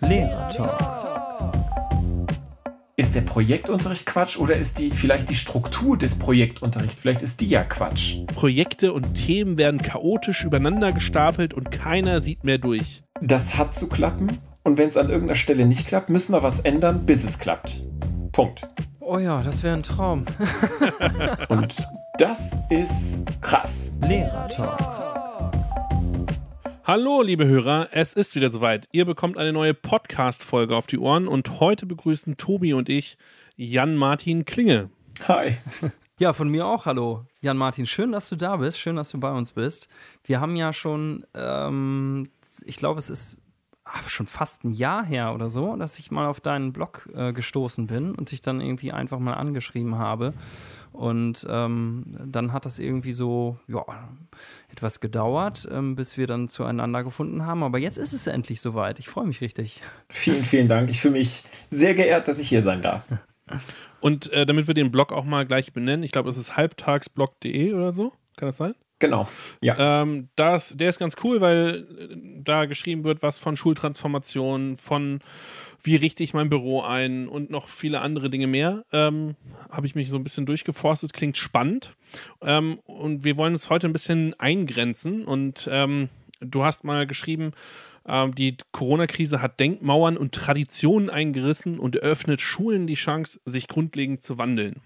Lehrertalk. Ist der Projektunterricht Quatsch oder ist die vielleicht die Struktur des Projektunterrichts? Vielleicht ist die ja Quatsch. Projekte und Themen werden chaotisch übereinander gestapelt und keiner sieht mehr durch. Das hat zu klappen und wenn es an irgendeiner Stelle nicht klappt, müssen wir was ändern, bis es klappt. Punkt. Oh ja, das wäre ein Traum. Und das ist krass. Lehrertalk. Hallo, liebe Hörer, es ist wieder soweit. Ihr bekommt eine neue Podcast-Folge auf die Ohren und heute begrüßen Tobi und ich Jan-Martin Klinge. Hi. Ja, von mir auch hallo. Jan-Martin, schön, dass du da bist. Schön, dass du bei uns bist. Wir haben ja schon, ähm, ich glaube, es ist schon fast ein Jahr her oder so, dass ich mal auf deinen Blog äh, gestoßen bin und dich dann irgendwie einfach mal angeschrieben habe. Und ähm, dann hat das irgendwie so, ja, etwas gedauert, ähm, bis wir dann zueinander gefunden haben. Aber jetzt ist es endlich soweit. Ich freue mich richtig. Vielen, vielen Dank. Ich fühle mich sehr geehrt, dass ich hier sein darf. Und äh, damit wir den Blog auch mal gleich benennen, ich glaube, es ist halbtagsblog.de oder so. Kann das sein? Genau. Ja. Ähm, das, der ist ganz cool, weil äh, da geschrieben wird, was von Schultransformation, von wie richte ich mein Büro ein und noch viele andere Dinge mehr. Ähm, Habe ich mich so ein bisschen durchgeforstet, klingt spannend. Ähm, und wir wollen es heute ein bisschen eingrenzen. Und ähm, du hast mal geschrieben, ähm, die Corona-Krise hat Denkmauern und Traditionen eingerissen und eröffnet Schulen die Chance, sich grundlegend zu wandeln.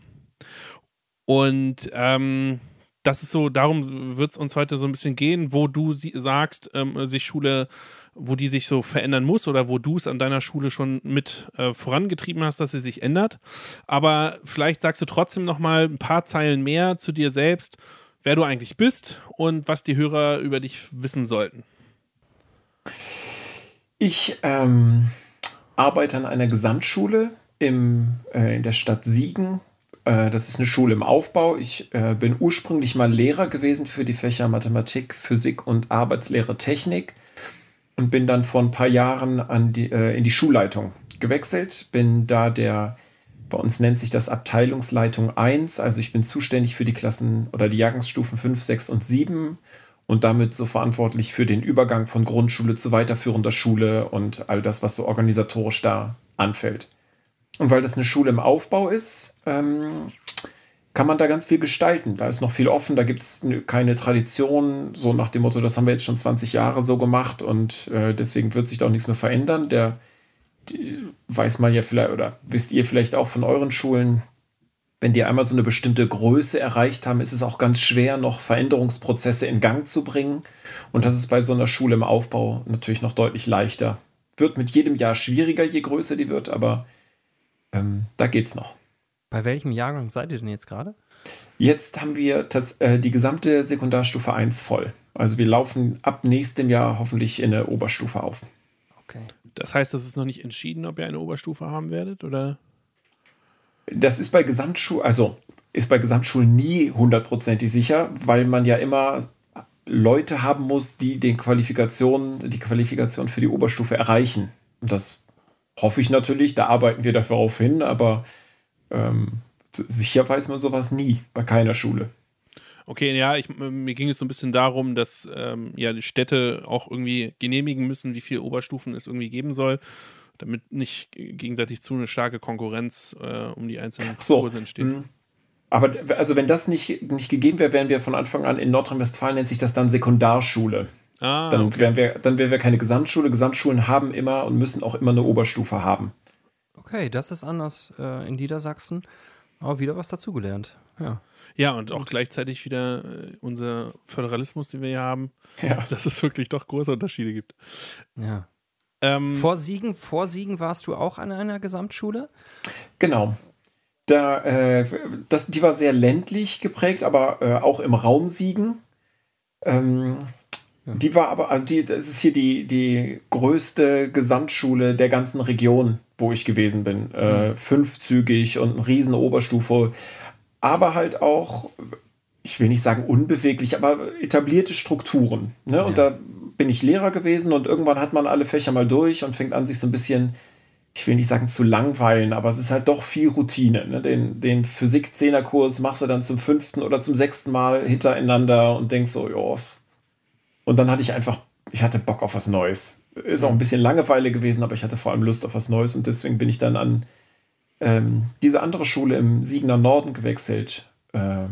Und ähm, das ist so, darum wird es uns heute so ein bisschen gehen, wo du sie, sagst, ähm, sich Schule, wo die sich so verändern muss oder wo du es an deiner Schule schon mit äh, vorangetrieben hast, dass sie sich ändert. Aber vielleicht sagst du trotzdem noch mal ein paar Zeilen mehr zu dir selbst, wer du eigentlich bist und was die Hörer über dich wissen sollten. Ich ähm, arbeite an einer Gesamtschule im, äh, in der Stadt Siegen äh, das ist eine Schule im Aufbau. Ich äh, bin ursprünglich mal Lehrer gewesen für die Fächer Mathematik, Physik und Arbeitslehre Technik und bin dann vor ein paar Jahren an die, äh, in die Schulleitung gewechselt. Bin da der, bei uns nennt sich das Abteilungsleitung 1, also ich bin zuständig für die Klassen oder die Jahrgangsstufen 5, 6 und 7 und damit so verantwortlich für den Übergang von Grundschule zu weiterführender Schule und all das, was so organisatorisch da anfällt. Und weil das eine Schule im Aufbau ist, ähm, kann man da ganz viel gestalten. Da ist noch viel offen, da gibt es keine Tradition, so nach dem Motto, das haben wir jetzt schon 20 Jahre so gemacht und äh, deswegen wird sich da auch nichts mehr verändern. Der die, weiß man ja vielleicht, oder wisst ihr vielleicht auch von euren Schulen, wenn die einmal so eine bestimmte Größe erreicht haben, ist es auch ganz schwer, noch Veränderungsprozesse in Gang zu bringen. Und das ist bei so einer Schule im Aufbau natürlich noch deutlich leichter. Wird mit jedem Jahr schwieriger, je größer die wird, aber ähm, da geht's noch. Bei welchem Jahrgang seid ihr denn jetzt gerade? Jetzt haben wir das, äh, die gesamte Sekundarstufe 1 voll. Also wir laufen ab nächstem Jahr hoffentlich in eine Oberstufe auf. Okay. Das heißt, es ist noch nicht entschieden, ob ihr eine Oberstufe haben werdet, oder? Das ist bei Gesamtschulen, also ist bei Gesamtschulen nie hundertprozentig sicher, weil man ja immer Leute haben muss, die den Qualifikationen, die Qualifikation für die Oberstufe erreichen. Und das hoffe ich natürlich, da arbeiten wir darauf hin, aber ähm, sicher weiß man sowas nie bei keiner Schule. Okay, ja, ich, mir ging es so ein bisschen darum, dass ähm, ja die Städte auch irgendwie genehmigen müssen, wie viele Oberstufen es irgendwie geben soll, damit nicht gegenseitig zu eine starke Konkurrenz äh, um die einzelnen so, Kurse entsteht. Mh. Aber also wenn das nicht, nicht gegeben wäre, wären wir von Anfang an in Nordrhein-Westfalen nennt sich das dann Sekundarschule. Ah, dann, okay. wären wir, dann wären wir keine Gesamtschule. Gesamtschulen haben immer und müssen auch immer eine Oberstufe haben. Okay, das ist anders äh, in Niedersachsen. Aber wieder was dazugelernt. Ja. Ja, und auch gleichzeitig wieder äh, unser Föderalismus, den wir hier haben, ja. dass es wirklich doch große Unterschiede gibt. Ja. Ähm, vor, Siegen, vor Siegen warst du auch an einer Gesamtschule? Genau. Da, äh, das, die war sehr ländlich geprägt, aber äh, auch im Raum Siegen. Ähm, die war aber, also die, das ist hier die, die größte Gesamtschule der ganzen Region, wo ich gewesen bin. Äh, mhm. Äh, fünfzügig und eine riesen Oberstufe. Aber halt auch, ich will nicht sagen unbeweglich, aber etablierte Strukturen. Ne? Ja. Und da bin ich Lehrer gewesen und irgendwann hat man alle Fächer mal durch und fängt an, sich so ein bisschen, ich will nicht sagen zu langweilen, aber es ist halt doch viel Routine. Ne? Den, den Physik-Zehner-Kurs machst du dann zum fünften oder zum sechsten Mal hintereinander und denkst so, ja, und dann hatte ich einfach ich hatte Bock auf was Neues. Ist auch ein bisschen Langeweile gewesen, aber ich hatte vor allem Lust auf was Neues und deswegen bin ich dann an ähm, diese andere Schule im Siegener Norden gewechselt äh,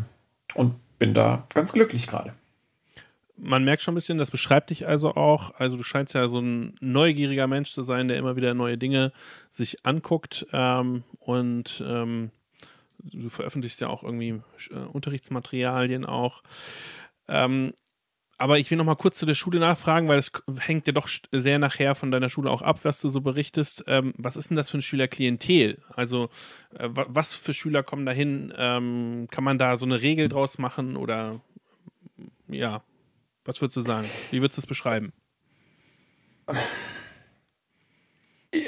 und bin da ganz glücklich gerade. Man merkt schon ein bisschen, das beschreibt dich also auch. Also du scheinst ja so ein neugieriger Mensch zu sein, der immer wieder neue Dinge sich anguckt ähm, und ähm, du veröffentlichst ja auch irgendwie äh, Unterrichtsmaterialien auch. Ähm, aber ich will noch mal kurz zu der Schule nachfragen, weil es hängt ja doch sehr nachher von deiner Schule auch ab, was du so berichtest. Ähm, was ist denn das für ein Schülerklientel? Also äh, was für Schüler kommen da hin? Ähm, kann man da so eine Regel draus machen oder ja, was würdest du sagen? Wie würdest du es beschreiben?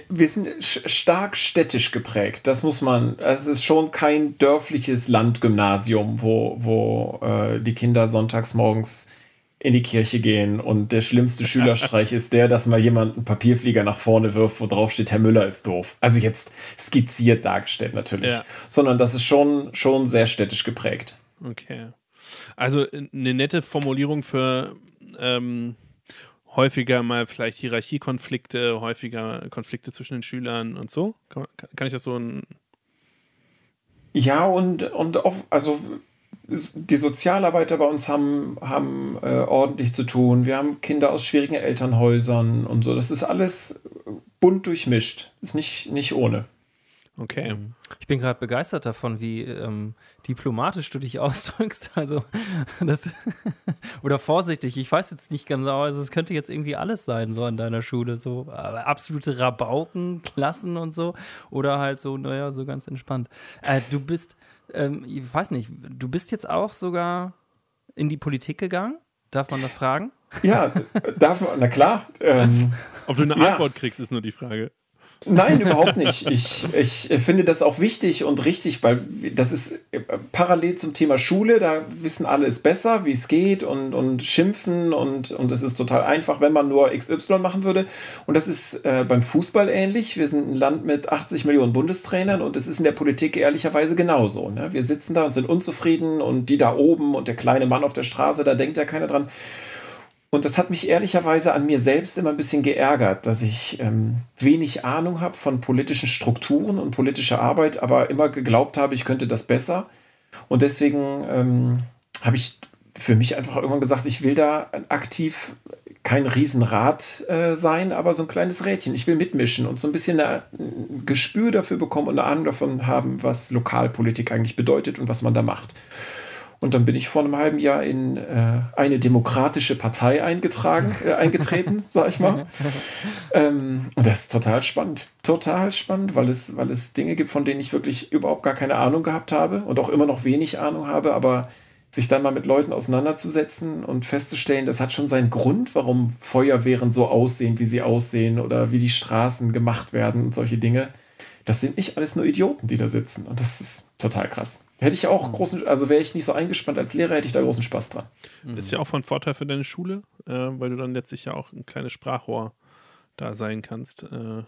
Wir sind stark städtisch geprägt. Das muss man. Es ist schon kein dörfliches Landgymnasium, wo, wo äh, die Kinder sonntags morgens in die Kirche gehen und der schlimmste Schülerstreich ist der, dass mal jemand einen Papierflieger nach vorne wirft, wo drauf steht, Herr Müller ist doof. Also jetzt skizziert dargestellt natürlich, ja. sondern das ist schon, schon sehr städtisch geprägt. Okay. Also eine nette Formulierung für ähm, häufiger mal vielleicht Hierarchiekonflikte, häufiger Konflikte zwischen den Schülern und so. Kann, kann ich das so ein ja, und, und auf, also die Sozialarbeiter bei uns haben, haben äh, ordentlich zu tun. Wir haben Kinder aus schwierigen Elternhäusern und so. Das ist alles bunt durchmischt. Ist nicht, nicht ohne. Okay. Ich bin gerade begeistert davon, wie ähm, diplomatisch du dich ausdrückst. Also, das oder vorsichtig. Ich weiß jetzt nicht genau. Also, es könnte jetzt irgendwie alles sein, so an deiner Schule. So äh, absolute Rabauken, Klassen und so. Oder halt so, naja, so ganz entspannt. Äh, du bist, ähm, ich weiß nicht, du bist jetzt auch sogar in die Politik gegangen? Darf man das fragen? Ja, darf man, na klar. Ähm, Ob du eine Antwort ja. kriegst, ist nur die Frage. Nein, überhaupt nicht. Ich, ich finde das auch wichtig und richtig, weil das ist äh, parallel zum Thema Schule, da wissen alle es besser, wie es geht und, und schimpfen und, und es ist total einfach, wenn man nur XY machen würde. Und das ist äh, beim Fußball ähnlich. Wir sind ein Land mit 80 Millionen Bundestrainern und es ist in der Politik ehrlicherweise genauso. Ne? Wir sitzen da und sind unzufrieden und die da oben und der kleine Mann auf der Straße, da denkt ja keiner dran. Und das hat mich ehrlicherweise an mir selbst immer ein bisschen geärgert, dass ich ähm, wenig Ahnung habe von politischen Strukturen und politischer Arbeit, aber immer geglaubt habe, ich könnte das besser. Und deswegen ähm, habe ich für mich einfach irgendwann gesagt, ich will da aktiv kein Riesenrad äh, sein, aber so ein kleines Rädchen. Ich will mitmischen und so ein bisschen ein Gespür dafür bekommen und eine Ahnung davon haben, was Lokalpolitik eigentlich bedeutet und was man da macht. Und dann bin ich vor einem halben Jahr in äh, eine demokratische Partei eingetragen, äh, eingetreten, sag ich mal. Ähm, und das ist total spannend. Total spannend, weil es, weil es Dinge gibt, von denen ich wirklich überhaupt gar keine Ahnung gehabt habe und auch immer noch wenig Ahnung habe, aber sich dann mal mit Leuten auseinanderzusetzen und festzustellen, das hat schon seinen Grund, warum Feuerwehren so aussehen, wie sie aussehen oder wie die Straßen gemacht werden und solche Dinge. Das sind nicht alles nur Idioten, die da sitzen. Und das ist total krass. Hätte ich auch mhm. großen, also wäre ich nicht so eingespannt als Lehrer, hätte ich da großen Spaß dran. Mhm. Ist ja auch von Vorteil für deine Schule, äh, weil du dann letztlich ja auch ein kleines Sprachrohr da sein kannst. Äh.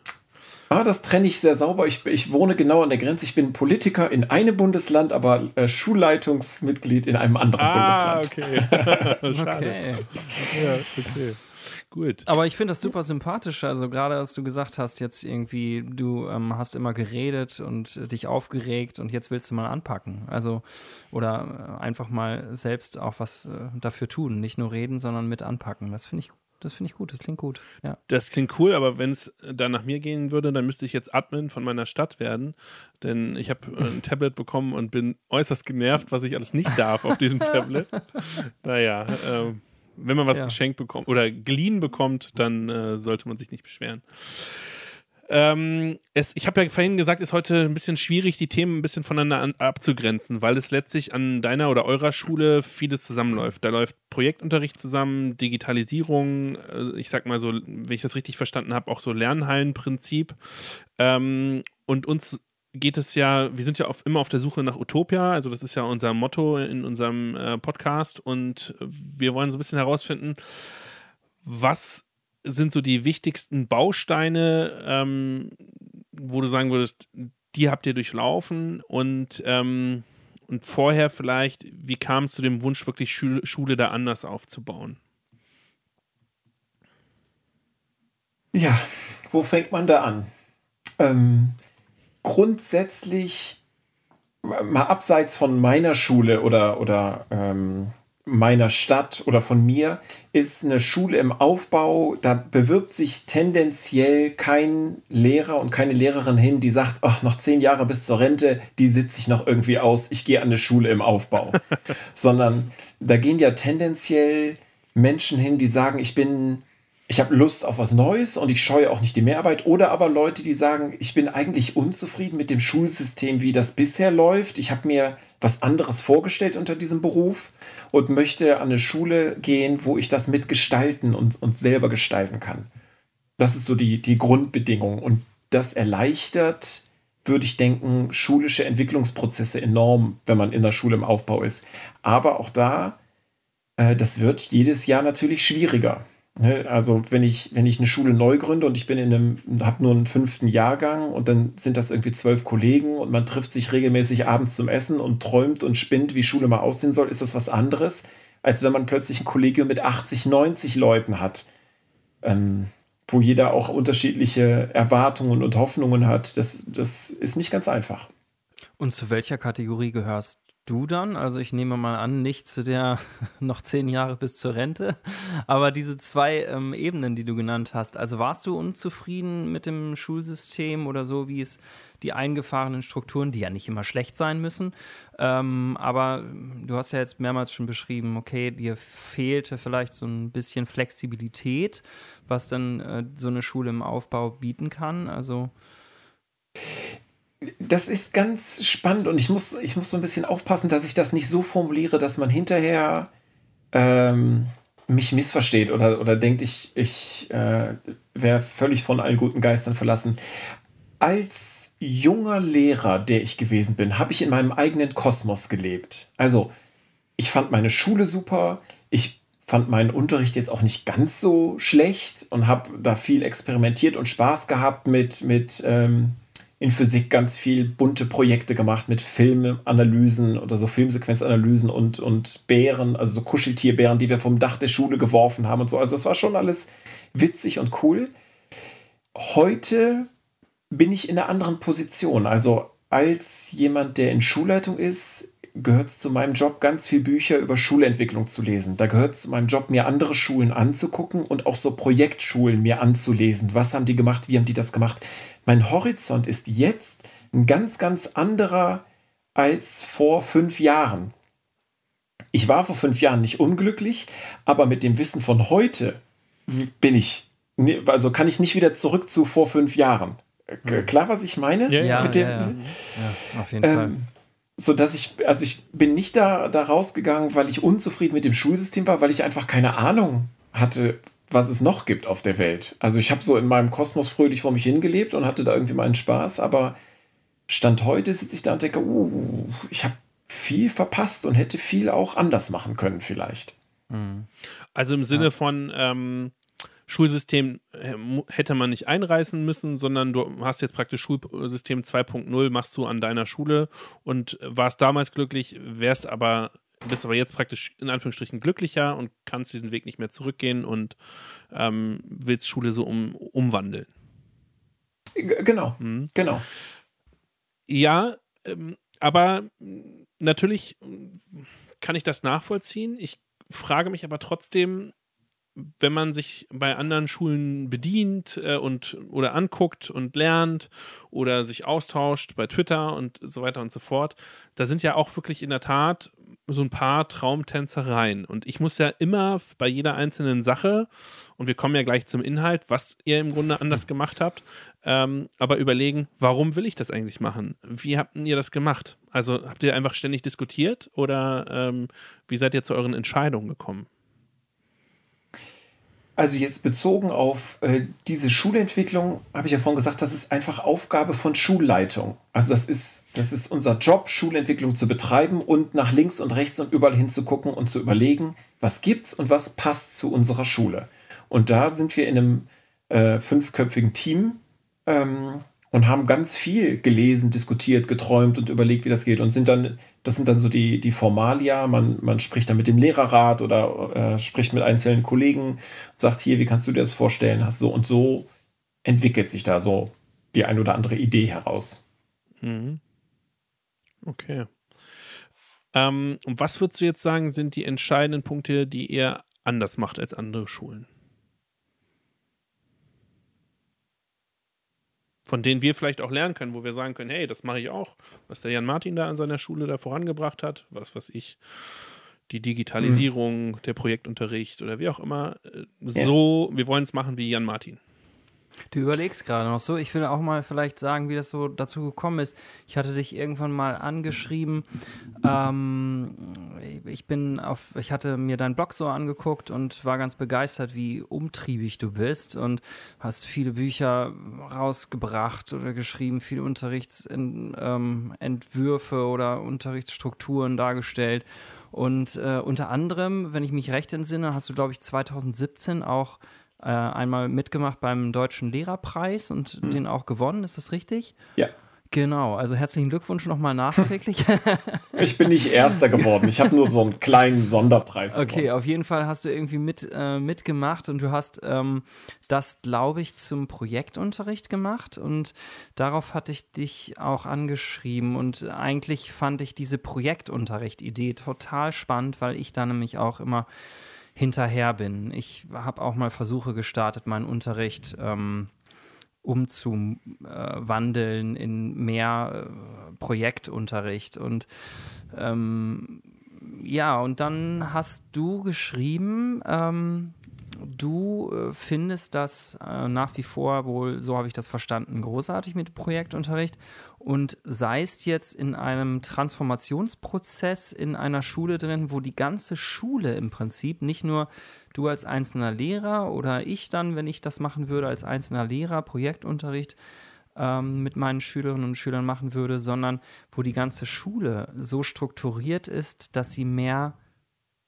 Ah, das trenne ich sehr sauber. Ich, ich, wohne genau an der Grenze. Ich bin Politiker in einem Bundesland, aber äh, Schulleitungsmitglied in einem anderen ah, Bundesland. Okay. okay. Ja, okay. Gut. Aber ich finde das super sympathisch. Also gerade, als du gesagt hast, jetzt irgendwie, du ähm, hast immer geredet und äh, dich aufgeregt und jetzt willst du mal anpacken. Also, oder äh, einfach mal selbst auch was äh, dafür tun. Nicht nur reden, sondern mit anpacken. Das finde ich das finde ich gut, das klingt gut. Ja. Das klingt cool, aber wenn es da nach mir gehen würde, dann müsste ich jetzt Admin von meiner Stadt werden. Denn ich habe ein Tablet bekommen und bin äußerst genervt, was ich alles nicht darf auf diesem Tablet. naja, ähm, wenn man was ja. geschenkt bekommt oder geliehen bekommt, dann äh, sollte man sich nicht beschweren. Ähm, es, ich habe ja vorhin gesagt, ist heute ein bisschen schwierig, die Themen ein bisschen voneinander an, abzugrenzen, weil es letztlich an deiner oder eurer Schule vieles zusammenläuft. Da läuft Projektunterricht zusammen, Digitalisierung, äh, ich sag mal so, wenn ich das richtig verstanden habe, auch so Lernhallenprinzip. Ähm, und uns geht es ja, wir sind ja auf, immer auf der Suche nach Utopia, also das ist ja unser Motto in unserem äh, Podcast und wir wollen so ein bisschen herausfinden, was sind so die wichtigsten Bausteine, ähm, wo du sagen würdest, die habt ihr durchlaufen und, ähm, und vorher vielleicht, wie kam es zu dem Wunsch, wirklich Schule, Schule da anders aufzubauen? Ja, wo fängt man da an? Ähm, grundsätzlich, mal abseits von meiner Schule oder, oder ähm, meiner Stadt oder von mir, ist eine Schule im Aufbau, da bewirbt sich tendenziell kein Lehrer und keine Lehrerin hin, die sagt, ach, noch zehn Jahre bis zur Rente, die sitze ich noch irgendwie aus, ich gehe an eine Schule im Aufbau. Sondern da gehen ja tendenziell Menschen hin, die sagen, ich bin ich habe Lust auf was Neues und ich scheue auch nicht die Mehrarbeit. Oder aber Leute, die sagen, ich bin eigentlich unzufrieden mit dem Schulsystem, wie das bisher läuft. Ich habe mir was anderes vorgestellt unter diesem Beruf und möchte an eine Schule gehen, wo ich das mitgestalten und, und selber gestalten kann. Das ist so die, die Grundbedingung. Und das erleichtert, würde ich denken, schulische Entwicklungsprozesse enorm, wenn man in der Schule im Aufbau ist. Aber auch da, äh, das wird jedes Jahr natürlich schwieriger. Ne, also wenn ich, wenn ich eine Schule neu gründe und ich bin in einem, habe nur einen fünften Jahrgang und dann sind das irgendwie zwölf Kollegen und man trifft sich regelmäßig abends zum Essen und träumt und spinnt, wie Schule mal aussehen soll, ist das was anderes, als wenn man plötzlich ein Kollegium mit 80, 90 Leuten hat, ähm, wo jeder auch unterschiedliche Erwartungen und Hoffnungen hat. Das, das ist nicht ganz einfach. Und zu welcher Kategorie gehörst du dann? Also ich nehme mal an, nicht zu der noch zehn Jahre bis zur Rente, aber diese zwei ähm, Ebenen, die du genannt hast. Also warst du unzufrieden mit dem Schulsystem oder so, wie es die eingefahrenen Strukturen, die ja nicht immer schlecht sein müssen, ähm, aber du hast ja jetzt mehrmals schon beschrieben, okay, dir fehlte vielleicht so ein bisschen Flexibilität, was dann äh, so eine Schule im Aufbau bieten kann. Also das ist ganz spannend und ich muss, ich muss so ein bisschen aufpassen, dass ich das nicht so formuliere, dass man hinterher ähm, mich missversteht oder, oder denkt, ich, ich äh, wäre völlig von allen guten Geistern verlassen. Als junger Lehrer, der ich gewesen bin, habe ich in meinem eigenen Kosmos gelebt. Also, ich fand meine Schule super, ich fand meinen Unterricht jetzt auch nicht ganz so schlecht und habe da viel experimentiert und Spaß gehabt mit, mit ähm, in Physik ganz viel bunte Projekte gemacht mit Filmanalysen oder so Filmsequenzanalysen und, und Bären, also so Kuscheltierbären, die wir vom Dach der Schule geworfen haben und so. Also das war schon alles witzig und cool. Heute bin ich in einer anderen Position. Also als jemand, der in Schulleitung ist, gehört es zu meinem Job, ganz viel Bücher über Schulentwicklung zu lesen. Da gehört es zu meinem Job, mir andere Schulen anzugucken und auch so Projektschulen mir anzulesen. Was haben die gemacht? Wie haben die das gemacht? Mein Horizont ist jetzt ein ganz, ganz anderer als vor fünf Jahren. Ich war vor fünf Jahren nicht unglücklich, aber mit dem Wissen von heute bin ich, also kann ich nicht wieder zurück zu vor fünf Jahren. Klar, was ich meine? Ja, ja, dem, ja, ja. auf jeden ähm, Fall so dass ich, also ich bin nicht da, da rausgegangen, weil ich unzufrieden mit dem Schulsystem war, weil ich einfach keine Ahnung hatte, was es noch gibt auf der Welt. Also ich habe so in meinem Kosmos fröhlich vor mich hingelebt und hatte da irgendwie meinen Spaß, aber Stand heute sitze ich da und denke, uh, ich habe viel verpasst und hätte viel auch anders machen können vielleicht. Mhm. Also im Sinne ja. von, ähm, Schulsystem äh, hätte man nicht einreißen müssen, sondern du hast jetzt praktisch Schulsystem 2.0 machst du an deiner Schule und warst damals glücklich, wärst aber bist aber jetzt praktisch in Anführungsstrichen glücklicher und kannst diesen Weg nicht mehr zurückgehen und ähm, willst Schule so um, umwandeln. Genau, mhm. genau. Ja, ähm, aber natürlich kann ich das nachvollziehen. Ich frage mich aber trotzdem, wenn man sich bei anderen Schulen bedient äh, und oder anguckt und lernt oder sich austauscht bei Twitter und so weiter und so fort, da sind ja auch wirklich in der Tat so ein paar Traumtänzereien. Und ich muss ja immer bei jeder einzelnen Sache, und wir kommen ja gleich zum Inhalt, was ihr im Grunde anders gemacht habt, ähm, aber überlegen, warum will ich das eigentlich machen? Wie habt ihr das gemacht? Also habt ihr einfach ständig diskutiert oder ähm, wie seid ihr zu euren Entscheidungen gekommen? Also jetzt bezogen auf äh, diese Schulentwicklung, habe ich ja vorhin gesagt, das ist einfach Aufgabe von Schulleitung. Also das ist, das ist unser Job, Schulentwicklung zu betreiben und nach links und rechts und überall hinzugucken und zu überlegen, was gibt's und was passt zu unserer Schule. Und da sind wir in einem äh, fünfköpfigen Team ähm, und haben ganz viel gelesen, diskutiert, geträumt und überlegt, wie das geht und sind dann das sind dann so die, die Formalia. Man, man spricht dann mit dem Lehrerrat oder äh, spricht mit einzelnen Kollegen und sagt, hier, wie kannst du dir das vorstellen? Hast so und so entwickelt sich da so die ein oder andere Idee heraus. Mhm. Okay. Ähm, und was würdest du jetzt sagen, sind die entscheidenden Punkte, die ihr anders macht als andere Schulen? Von denen wir vielleicht auch lernen können, wo wir sagen können, hey, das mache ich auch, was der Jan Martin da an seiner Schule da vorangebracht hat, was was ich, die Digitalisierung, mhm. der Projektunterricht oder wie auch immer, äh, so, ja. wir wollen es machen wie Jan Martin. Du überlegst gerade noch so. Ich will auch mal vielleicht sagen, wie das so dazu gekommen ist. Ich hatte dich irgendwann mal angeschrieben. Ähm, ich bin auf, ich hatte mir deinen Blog so angeguckt und war ganz begeistert, wie umtriebig du bist und hast viele Bücher rausgebracht oder geschrieben, viele Unterrichtsentwürfe ähm, oder Unterrichtsstrukturen dargestellt. Und äh, unter anderem, wenn ich mich recht entsinne, hast du, glaube ich, 2017 auch äh, einmal mitgemacht beim Deutschen Lehrerpreis und mhm. den auch gewonnen, ist das richtig? Ja. Genau, also herzlichen Glückwunsch nochmal nachträglich. ich bin nicht Erster geworden, ich habe nur so einen kleinen Sonderpreis. Okay, gewonnen. auf jeden Fall hast du irgendwie mit, äh, mitgemacht und du hast ähm, das, glaube ich, zum Projektunterricht gemacht und darauf hatte ich dich auch angeschrieben und eigentlich fand ich diese Projektunterricht-Idee total spannend, weil ich da nämlich auch immer hinterher bin. Ich habe auch mal Versuche gestartet, meinen Unterricht ähm, umzuwandeln in mehr äh, Projektunterricht. Und ähm, ja, und dann hast du geschrieben, ähm, du äh, findest das äh, nach wie vor wohl, so habe ich das verstanden, großartig mit Projektunterricht und seist jetzt in einem Transformationsprozess in einer Schule drin, wo die ganze Schule im Prinzip, nicht nur du als einzelner Lehrer oder ich dann, wenn ich das machen würde, als einzelner Lehrer Projektunterricht ähm, mit meinen Schülerinnen und Schülern machen würde, sondern wo die ganze Schule so strukturiert ist, dass sie mehr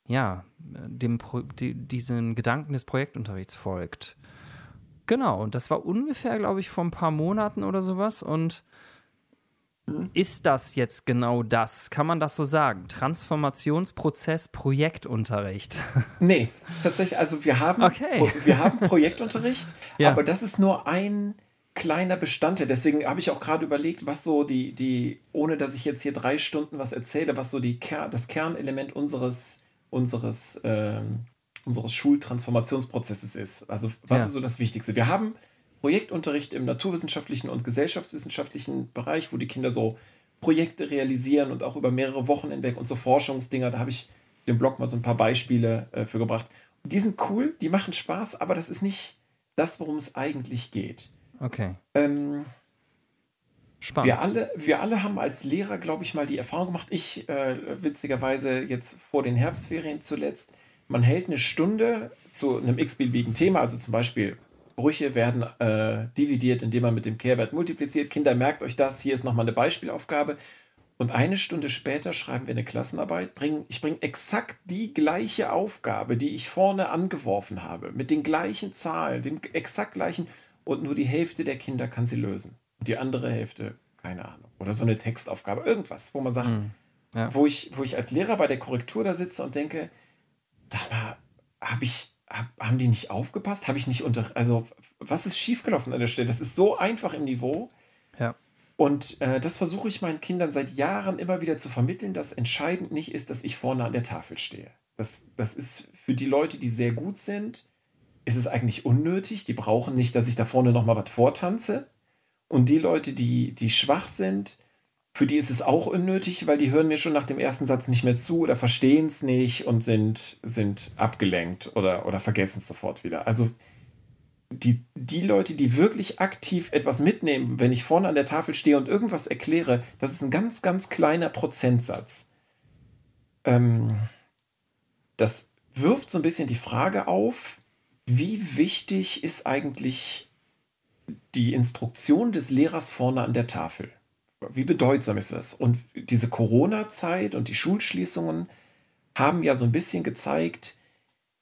ja, dem Pro die, diesen Gedanken des Projektunterrichts folgt. Genau, und das war ungefähr, glaube ich, vor ein paar Monaten oder sowas. Und ist das jetzt genau das? Kann man das so sagen? Transformationsprozess, Projektunterricht? Nee, tatsächlich, also wir haben, okay. wir haben Projektunterricht, ja. aber das ist nur ein kleiner Bestandteil. Deswegen habe ich auch gerade überlegt, was so die, die, ohne dass ich jetzt hier drei Stunden was erzähle, was so die Ker das Kernelement unseres unseres, äh, unseres Schultransformationsprozesses ist. Also was ja. ist so das Wichtigste? Wir haben Projektunterricht im naturwissenschaftlichen und gesellschaftswissenschaftlichen Bereich, wo die Kinder so Projekte realisieren und auch über mehrere Wochen hinweg und so Forschungsdinger. Da habe ich dem Blog mal so ein paar Beispiele äh, für gebracht. die sind cool, die machen Spaß, aber das ist nicht das, worum es eigentlich geht. Okay. Ähm, Spannend. Wir alle, wir alle haben als Lehrer, glaube ich, mal die Erfahrung gemacht, ich äh, witzigerweise jetzt vor den Herbstferien zuletzt, man hält eine Stunde zu einem x-beliebigen Thema, also zum Beispiel Brüche werden äh, dividiert, indem man mit dem Kehrwert multipliziert. Kinder, merkt euch das, hier ist nochmal eine Beispielaufgabe. Und eine Stunde später schreiben wir eine Klassenarbeit. Bring, ich bringe exakt die gleiche Aufgabe, die ich vorne angeworfen habe, mit den gleichen Zahlen, dem exakt gleichen, und nur die Hälfte der Kinder kann sie lösen die andere Hälfte, keine Ahnung. Oder so eine Textaufgabe, irgendwas, wo man sagt, mhm. ja. wo, ich, wo ich als Lehrer bei der Korrektur da sitze und denke, sag mal, habe ich, hab, haben die nicht aufgepasst? Habe ich nicht unter, also was ist schiefgelaufen an der Stelle? Das ist so einfach im Niveau. Ja. Und äh, das versuche ich meinen Kindern seit Jahren immer wieder zu vermitteln, dass entscheidend nicht ist, dass ich vorne an der Tafel stehe. Das, das ist für die Leute, die sehr gut sind, ist es eigentlich unnötig. Die brauchen nicht, dass ich da vorne nochmal was vortanze. Und die Leute, die, die schwach sind, für die ist es auch unnötig, weil die hören mir schon nach dem ersten Satz nicht mehr zu oder verstehen es nicht und sind, sind abgelenkt oder, oder vergessen es sofort wieder. Also die, die Leute, die wirklich aktiv etwas mitnehmen, wenn ich vorne an der Tafel stehe und irgendwas erkläre, das ist ein ganz, ganz kleiner Prozentsatz. Ähm, das wirft so ein bisschen die Frage auf, wie wichtig ist eigentlich die Instruktion des Lehrers vorne an der Tafel. Wie bedeutsam ist das? Und diese Corona-Zeit und die Schulschließungen haben ja so ein bisschen gezeigt,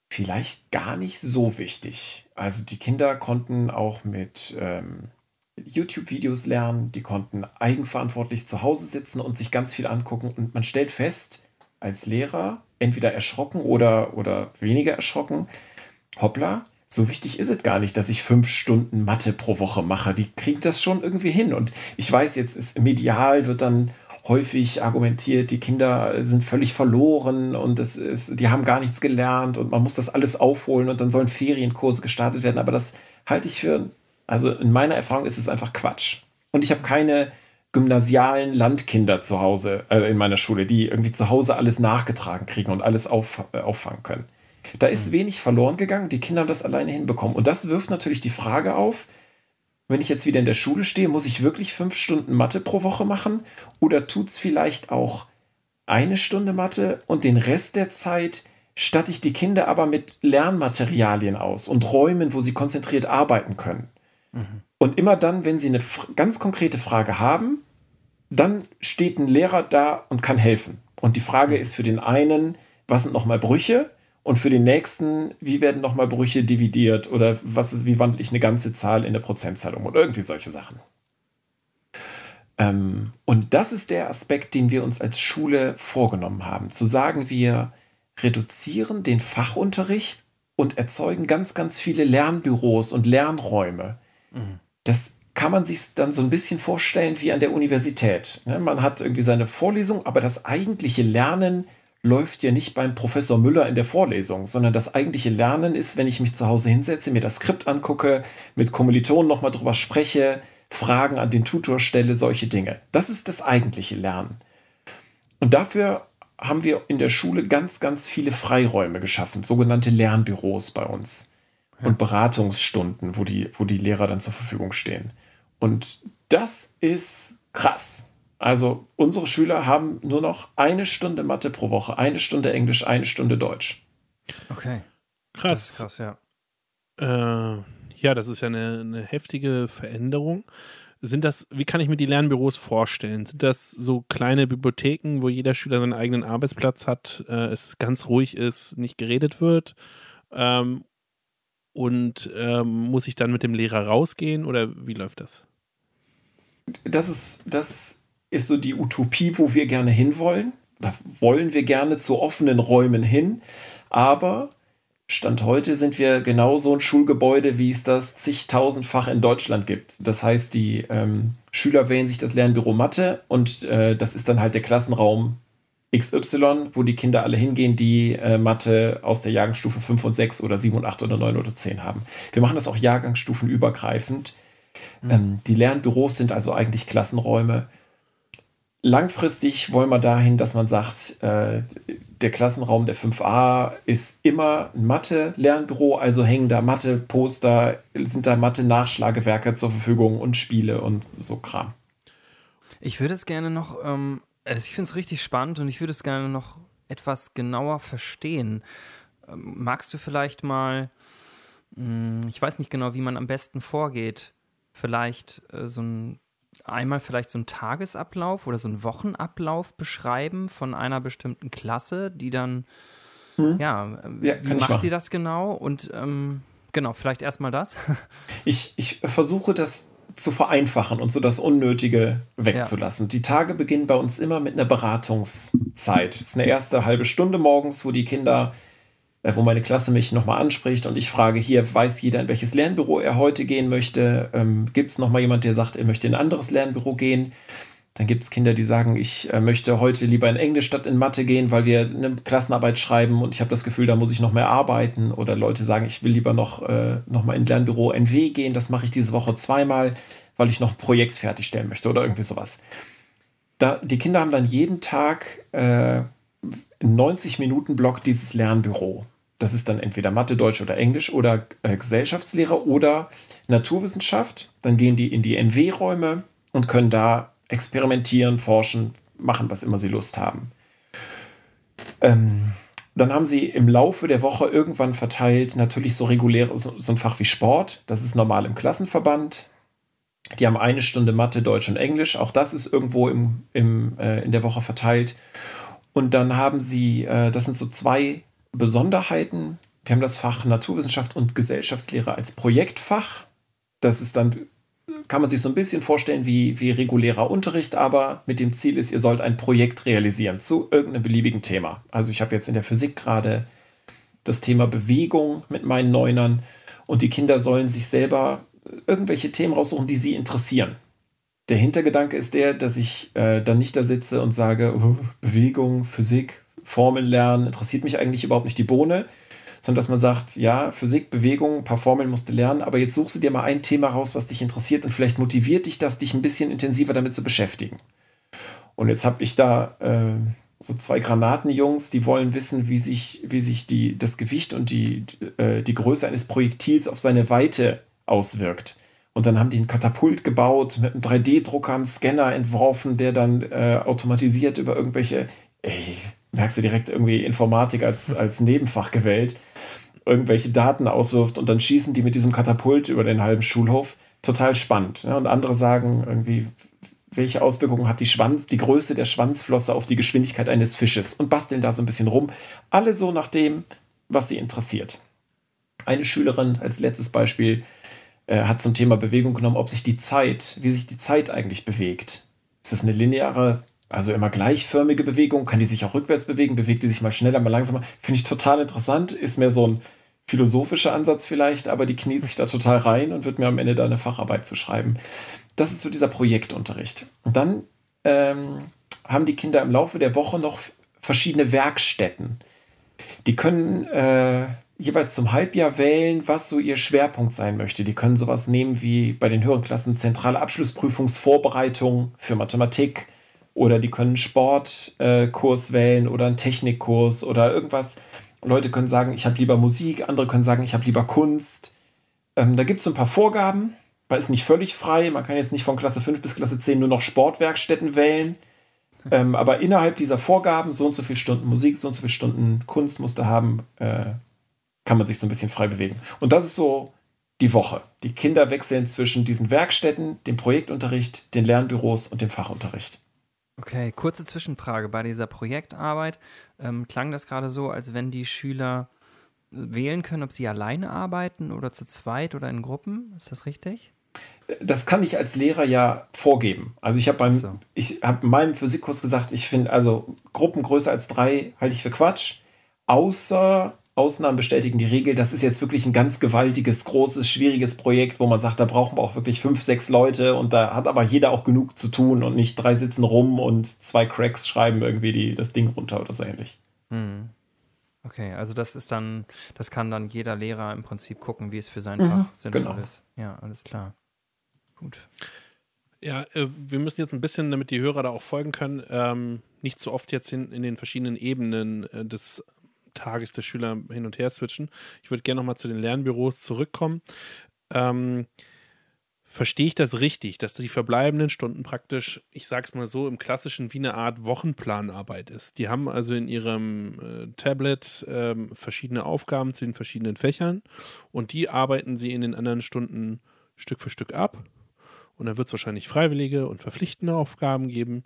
vielleicht gar nicht so wichtig. Also die Kinder konnten auch mit ähm, YouTube-Videos lernen, die konnten eigenverantwortlich zu Hause sitzen und sich ganz viel angucken. Und man stellt fest, als Lehrer, entweder erschrocken oder, oder weniger erschrocken, hoppla, so wichtig ist es gar nicht, dass ich fünf Stunden Mathe pro Woche mache. Die kriegt das schon irgendwie hin. Und ich weiß, jetzt ist medial wird dann häufig argumentiert, die Kinder sind völlig verloren und es ist, die haben gar nichts gelernt und man muss das alles aufholen und dann sollen Ferienkurse gestartet werden. Aber das halte ich für, also in meiner Erfahrung ist es einfach Quatsch. Und ich habe keine gymnasialen Landkinder zu Hause äh, in meiner Schule, die irgendwie zu Hause alles nachgetragen kriegen und alles auf, äh, auffangen können. Da ist mhm. wenig verloren gegangen, die Kinder haben das alleine hinbekommen. Und das wirft natürlich die Frage auf, wenn ich jetzt wieder in der Schule stehe, muss ich wirklich fünf Stunden Mathe pro Woche machen? Oder tut es vielleicht auch eine Stunde Mathe und den Rest der Zeit statte ich die Kinder aber mit Lernmaterialien aus und Räumen, wo sie konzentriert arbeiten können? Mhm. Und immer dann, wenn sie eine ganz konkrete Frage haben, dann steht ein Lehrer da und kann helfen. Und die Frage mhm. ist für den einen, was sind nochmal Brüche? Und für den nächsten, wie werden nochmal Brüche dividiert oder was ist, wie wandle ich eine ganze Zahl in eine Prozentzahl um oder irgendwie solche Sachen. Ähm, und das ist der Aspekt, den wir uns als Schule vorgenommen haben. Zu sagen, wir reduzieren den Fachunterricht und erzeugen ganz, ganz viele Lernbüros und Lernräume. Mhm. Das kann man sich dann so ein bisschen vorstellen wie an der Universität. Ne, man hat irgendwie seine Vorlesung, aber das eigentliche Lernen läuft ja nicht beim Professor Müller in der Vorlesung, sondern das eigentliche Lernen ist, wenn ich mich zu Hause hinsetze, mir das Skript angucke, mit Kommilitonen nochmal drüber spreche, Fragen an den Tutor stelle, solche Dinge. Das ist das eigentliche Lernen. Und dafür haben wir in der Schule ganz, ganz viele Freiräume geschaffen, sogenannte Lernbüros bei uns ja. und Beratungsstunden, wo die, wo die Lehrer dann zur Verfügung stehen. Und das ist krass. Also unsere Schüler haben nur noch eine Stunde Mathe pro Woche, eine Stunde Englisch, eine Stunde Deutsch. Okay. Krass. Das krass, ja. Äh, ja, das ist ja eine, eine, heftige Veränderung. Sind das, wie kann ich mir die Lernbüros vorstellen? Sind das so kleine Bibliotheken, wo jeder Schüler seinen eigenen Arbeitsplatz hat, äh, es ganz ruhig ist, nicht geredet wird? Ähm, und ähm, muss ich dann mit dem Lehrer rausgehen oder wie läuft das? Das ist, das ist so die Utopie, wo wir gerne hinwollen. Da wollen wir gerne zu offenen Räumen hin. Aber Stand heute sind wir genauso ein Schulgebäude, wie es das zigtausendfach in Deutschland gibt. Das heißt, die ähm, Schüler wählen sich das Lernbüro Mathe und äh, das ist dann halt der Klassenraum XY, wo die Kinder alle hingehen, die äh, Mathe aus der Jahrgangsstufe 5 und 6 oder 7 und 8 oder 9 oder 10 haben. Wir machen das auch jahrgangsstufenübergreifend. Mhm. Ähm, die Lernbüros sind also eigentlich Klassenräume, langfristig wollen wir dahin, dass man sagt, äh, der Klassenraum der 5a ist immer ein Mathe-Lernbüro, also hängen da Mathe-Poster, sind da Mathe-Nachschlagewerke zur Verfügung und Spiele und so Kram. Ich würde es gerne noch, ähm, also ich finde es richtig spannend und ich würde es gerne noch etwas genauer verstehen. Ähm, magst du vielleicht mal, hm, ich weiß nicht genau, wie man am besten vorgeht, vielleicht äh, so ein einmal vielleicht so einen Tagesablauf oder so einen Wochenablauf beschreiben von einer bestimmten Klasse, die dann, hm. ja, ja wie macht sie das genau? Und ähm, genau, vielleicht erstmal das. ich, ich versuche das zu vereinfachen und so das Unnötige wegzulassen. Ja. Die Tage beginnen bei uns immer mit einer Beratungszeit. Das ist eine erste halbe Stunde morgens, wo die Kinder wo meine Klasse mich nochmal anspricht und ich frage, hier weiß jeder, in welches Lernbüro er heute gehen möchte. Ähm, gibt es nochmal jemand, der sagt, er möchte in ein anderes Lernbüro gehen? Dann gibt es Kinder, die sagen, ich äh, möchte heute lieber in Englisch statt in Mathe gehen, weil wir eine Klassenarbeit schreiben und ich habe das Gefühl, da muss ich noch mehr arbeiten. Oder Leute sagen, ich will lieber noch, äh, noch mal in Lernbüro NW gehen, das mache ich diese Woche zweimal, weil ich noch ein Projekt fertigstellen möchte oder irgendwie sowas. Da, die Kinder haben dann jeden Tag äh, 90 Minuten Block dieses Lernbüro. Das ist dann entweder Mathe, Deutsch oder Englisch oder äh, Gesellschaftslehre oder Naturwissenschaft. Dann gehen die in die NW-Räume und können da experimentieren, forschen, machen, was immer sie Lust haben. Ähm, dann haben sie im Laufe der Woche irgendwann verteilt natürlich so reguläre, so, so, ein Fach wie Sport. Das ist normal im Klassenverband. Die haben eine Stunde Mathe, Deutsch und Englisch. Auch das ist irgendwo im, im, äh, in der Woche verteilt. Und dann haben sie, äh, das sind so zwei Besonderheiten. Wir haben das Fach Naturwissenschaft und Gesellschaftslehre als Projektfach. Das ist dann, kann man sich so ein bisschen vorstellen wie, wie regulärer Unterricht, aber mit dem Ziel ist, ihr sollt ein Projekt realisieren zu irgendeinem beliebigen Thema. Also ich habe jetzt in der Physik gerade das Thema Bewegung mit meinen Neunern und die Kinder sollen sich selber irgendwelche Themen raussuchen, die sie interessieren. Der Hintergedanke ist der, dass ich äh, dann nicht da sitze und sage, oh, Bewegung, Physik, Formeln lernen, interessiert mich eigentlich überhaupt nicht die Bohne, sondern dass man sagt, ja, Physik, Bewegung, ein paar Formeln musst du lernen, aber jetzt suchst du dir mal ein Thema raus, was dich interessiert und vielleicht motiviert dich das, dich ein bisschen intensiver damit zu beschäftigen. Und jetzt habe ich da äh, so zwei Granatenjungs, die wollen wissen, wie sich, wie sich die, das Gewicht und die, äh, die Größe eines Projektils auf seine Weite auswirkt. Und dann haben die einen Katapult gebaut, mit einem 3D-Drucker, einen Scanner entworfen, der dann äh, automatisiert über irgendwelche, ey, merkst du direkt irgendwie Informatik als, als Nebenfach gewählt, irgendwelche Daten auswirft und dann schießen die mit diesem Katapult über den halben Schulhof. Total spannend. Ja? Und andere sagen irgendwie, welche Auswirkungen hat die Schwanz, die Größe der Schwanzflosse auf die Geschwindigkeit eines Fisches und basteln da so ein bisschen rum. Alle so nach dem, was sie interessiert. Eine Schülerin als letztes Beispiel äh, hat zum Thema Bewegung genommen, ob sich die Zeit, wie sich die Zeit eigentlich bewegt. Ist das eine lineare, also immer gleichförmige Bewegung? Kann die sich auch rückwärts bewegen? Bewegt die sich mal schneller, mal langsamer? Finde ich total interessant. Ist mehr so ein philosophischer Ansatz vielleicht, aber die kniet sich da total rein und wird mir am Ende da eine Facharbeit zu schreiben. Das ist so dieser Projektunterricht. Und dann ähm, haben die Kinder im Laufe der Woche noch verschiedene Werkstätten. Die können äh, jeweils zum Halbjahr wählen, was so ihr Schwerpunkt sein möchte. Die können sowas nehmen wie bei den höheren Klassen zentrale Abschlussprüfungsvorbereitung für Mathematik oder die können Sportkurs äh, wählen oder einen Technikkurs oder irgendwas. Leute können sagen, ich habe lieber Musik, andere können sagen, ich habe lieber Kunst. Ähm, da gibt es so ein paar Vorgaben. Man ist nicht völlig frei. Man kann jetzt nicht von Klasse 5 bis Klasse 10 nur noch Sportwerkstätten wählen. Ähm, aber innerhalb dieser Vorgaben, so und so viele Stunden Musik, so und so viele Stunden Kunst musst du haben, äh, kann man sich so ein bisschen frei bewegen. Und das ist so die Woche. Die Kinder wechseln zwischen diesen Werkstätten, dem Projektunterricht, den Lernbüros und dem Fachunterricht. Okay, kurze Zwischenfrage. Bei dieser Projektarbeit ähm, klang das gerade so, als wenn die Schüler wählen können, ob sie alleine arbeiten oder zu zweit oder in Gruppen. Ist das richtig? Das kann ich als Lehrer ja vorgeben. Also ich habe beim, so. ich habe in meinem Physikkurs gesagt, ich finde also Gruppen größer als drei halte ich für Quatsch. Außer Ausnahmen bestätigen die Regel. Das ist jetzt wirklich ein ganz gewaltiges, großes, schwieriges Projekt, wo man sagt, da brauchen wir auch wirklich fünf, sechs Leute und da hat aber jeder auch genug zu tun und nicht drei sitzen rum und zwei Cracks schreiben irgendwie die, das Ding runter oder so ähnlich. Hm. Okay, also das ist dann, das kann dann jeder Lehrer im Prinzip gucken, wie es für sein mhm, Fach sinnvoll genau. ist. Ja, alles klar. Gut. Ja, äh, wir müssen jetzt ein bisschen, damit die Hörer da auch folgen können, ähm, nicht so oft jetzt in, in den verschiedenen Ebenen äh, des Tages der Schüler hin und her switchen. Ich würde gerne nochmal zu den Lernbüros zurückkommen. Ähm, verstehe ich das richtig, dass die verbleibenden Stunden praktisch, ich sage es mal so, im klassischen wie eine Art Wochenplanarbeit ist. Die haben also in ihrem äh, Tablet äh, verschiedene Aufgaben zu den verschiedenen Fächern und die arbeiten sie in den anderen Stunden Stück für Stück ab. Und dann wird es wahrscheinlich freiwillige und verpflichtende Aufgaben geben.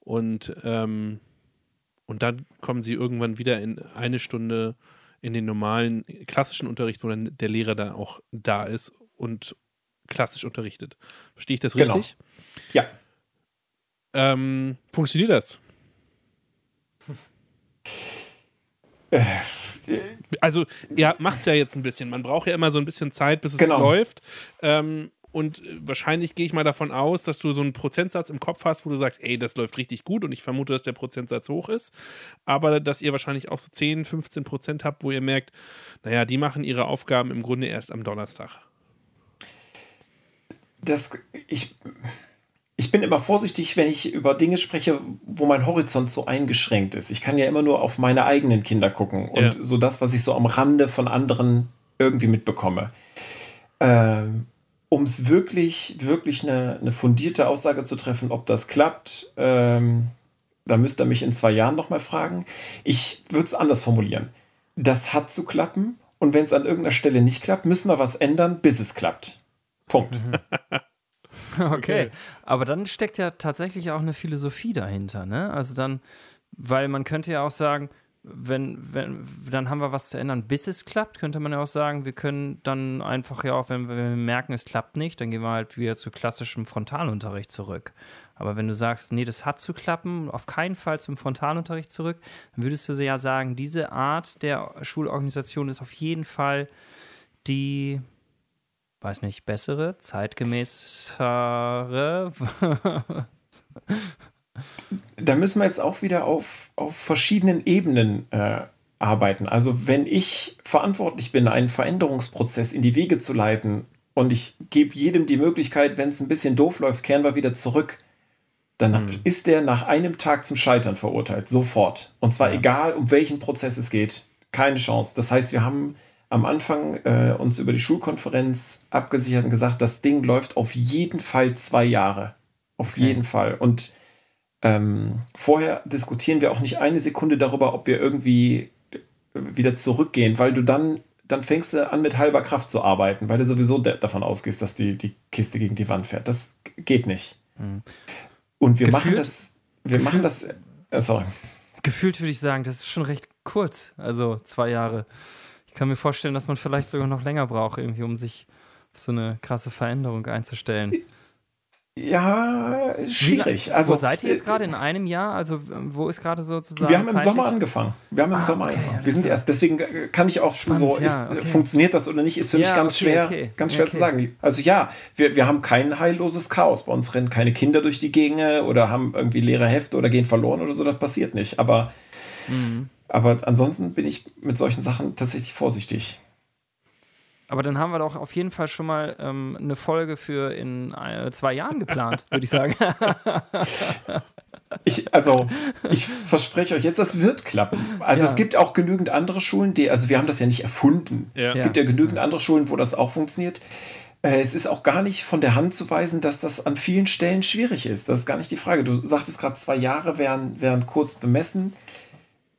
Und ähm, und dann kommen sie irgendwann wieder in eine Stunde in den normalen klassischen Unterricht, wo dann der Lehrer da auch da ist und klassisch unterrichtet. Verstehe ich das genau. richtig? Ja. Ähm, funktioniert das? Also, ja, macht es ja jetzt ein bisschen. Man braucht ja immer so ein bisschen Zeit, bis es genau. läuft. Ähm, und äh, wahrscheinlich gehe ich mal davon aus, dass du so einen Prozentsatz im Kopf hast, wo du sagst, ey, das läuft richtig gut und ich vermute, dass der Prozentsatz hoch ist. Aber dass ihr wahrscheinlich auch so 10, 15 Prozent habt, wo ihr merkt, naja, die machen ihre Aufgaben im Grunde erst am Donnerstag. Das, ich, ich bin immer vorsichtig, wenn ich über Dinge spreche, wo mein Horizont so eingeschränkt ist. Ich kann ja immer nur auf meine eigenen Kinder gucken und ja. so das, was ich so am Rande von anderen irgendwie mitbekomme. Ähm, um es wirklich, wirklich eine, eine, fundierte Aussage zu treffen, ob das klappt, ähm, da müsst ihr mich in zwei Jahren nochmal fragen. Ich würde es anders formulieren. Das hat zu klappen und wenn es an irgendeiner Stelle nicht klappt, müssen wir was ändern, bis es klappt. Punkt. okay. okay. Aber dann steckt ja tatsächlich auch eine Philosophie dahinter, ne? Also dann, weil man könnte ja auch sagen, wenn, wenn, dann haben wir was zu ändern, bis es klappt, könnte man ja auch sagen, wir können dann einfach ja auch, wenn wenn wir merken, es klappt nicht, dann gehen wir halt wieder zu klassischem Frontalunterricht zurück. Aber wenn du sagst, nee, das hat zu klappen, auf keinen Fall zum Frontalunterricht zurück, dann würdest du ja sagen, diese Art der Schulorganisation ist auf jeden Fall die, weiß nicht, bessere, zeitgemäßere? da müssen wir jetzt auch wieder auf, auf verschiedenen Ebenen äh, arbeiten. Also wenn ich verantwortlich bin, einen Veränderungsprozess in die Wege zu leiten und ich gebe jedem die Möglichkeit, wenn es ein bisschen doof läuft, kehren wir wieder zurück, dann mhm. ist der nach einem Tag zum Scheitern verurteilt, sofort. Und zwar ja. egal, um welchen Prozess es geht. Keine Chance. Das heißt, wir haben am Anfang äh, uns über die Schulkonferenz abgesichert und gesagt, das Ding läuft auf jeden Fall zwei Jahre. Auf okay. jeden Fall. Und ähm, vorher diskutieren wir auch nicht eine Sekunde darüber, ob wir irgendwie wieder zurückgehen, weil du dann, dann fängst du an mit halber Kraft zu arbeiten, weil du sowieso davon ausgehst, dass die, die Kiste gegen die Wand fährt. Das geht nicht. Mhm. Und wir Gefühlt, machen das, wir Gefühlt, machen das, äh, sorry. Gefühlt würde ich sagen, das ist schon recht kurz, also zwei Jahre. Ich kann mir vorstellen, dass man vielleicht sogar noch länger braucht, irgendwie, um sich auf so eine krasse Veränderung einzustellen. Ja, schwierig. Wie, also, wo seid ihr jetzt gerade in einem Jahr? Also wo ist gerade sozusagen? Wir haben im Sommer angefangen. Wir haben im ah, Sommer okay, angefangen. Wir sind erst, deswegen kann ich auch Spannend, so, ja, okay. funktioniert das oder nicht, ist für ja, mich ganz okay, schwer, ganz schwer zu sagen. Also ja, wir, wir haben kein heilloses Chaos. Bei uns rennen keine Kinder durch die Gegend oder haben irgendwie leere Hefte oder gehen verloren oder so. Das passiert nicht. Aber, mhm. aber ansonsten bin ich mit solchen Sachen tatsächlich vorsichtig. Aber dann haben wir doch auf jeden Fall schon mal ähm, eine Folge für in äh, zwei Jahren geplant, würde ich sagen. Ich, also, ich verspreche euch jetzt, das wird klappen. Also, ja. es gibt auch genügend andere Schulen, die, also, wir haben das ja nicht erfunden. Ja. Es gibt ja genügend andere Schulen, wo das auch funktioniert. Äh, es ist auch gar nicht von der Hand zu weisen, dass das an vielen Stellen schwierig ist. Das ist gar nicht die Frage. Du sagtest gerade, zwei Jahre wären, wären kurz bemessen.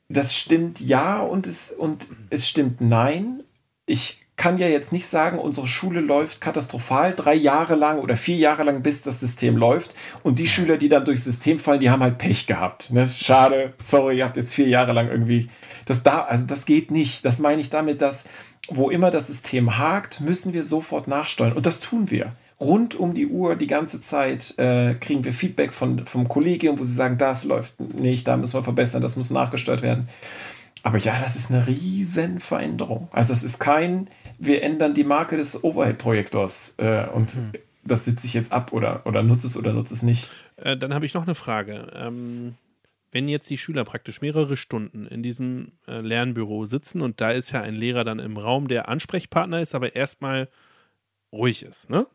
Das stimmt ja und es, und es stimmt nein. Ich kann ja jetzt nicht sagen, unsere Schule läuft katastrophal drei Jahre lang oder vier Jahre lang, bis das System läuft. Und die Schüler, die dann durchs System fallen, die haben halt Pech gehabt. Ne? Schade, sorry, ihr habt jetzt vier Jahre lang irgendwie. Das da, also das geht nicht. Das meine ich damit, dass wo immer das System hakt, müssen wir sofort nachsteuern. Und das tun wir. Rund um die Uhr, die ganze Zeit äh, kriegen wir Feedback von, vom Kollegium, wo sie sagen, das läuft nicht, da müssen wir verbessern, das muss nachgesteuert werden. Aber ja, das ist eine riesen Veränderung. Also es ist kein, wir ändern die Marke des Overhead-Projektors äh, und hm. das sitze ich jetzt ab oder, oder nutze es oder nutze es nicht. Äh, dann habe ich noch eine Frage. Ähm, wenn jetzt die Schüler praktisch mehrere Stunden in diesem äh, Lernbüro sitzen und da ist ja ein Lehrer dann im Raum, der Ansprechpartner ist, aber erstmal ruhig ist, ne?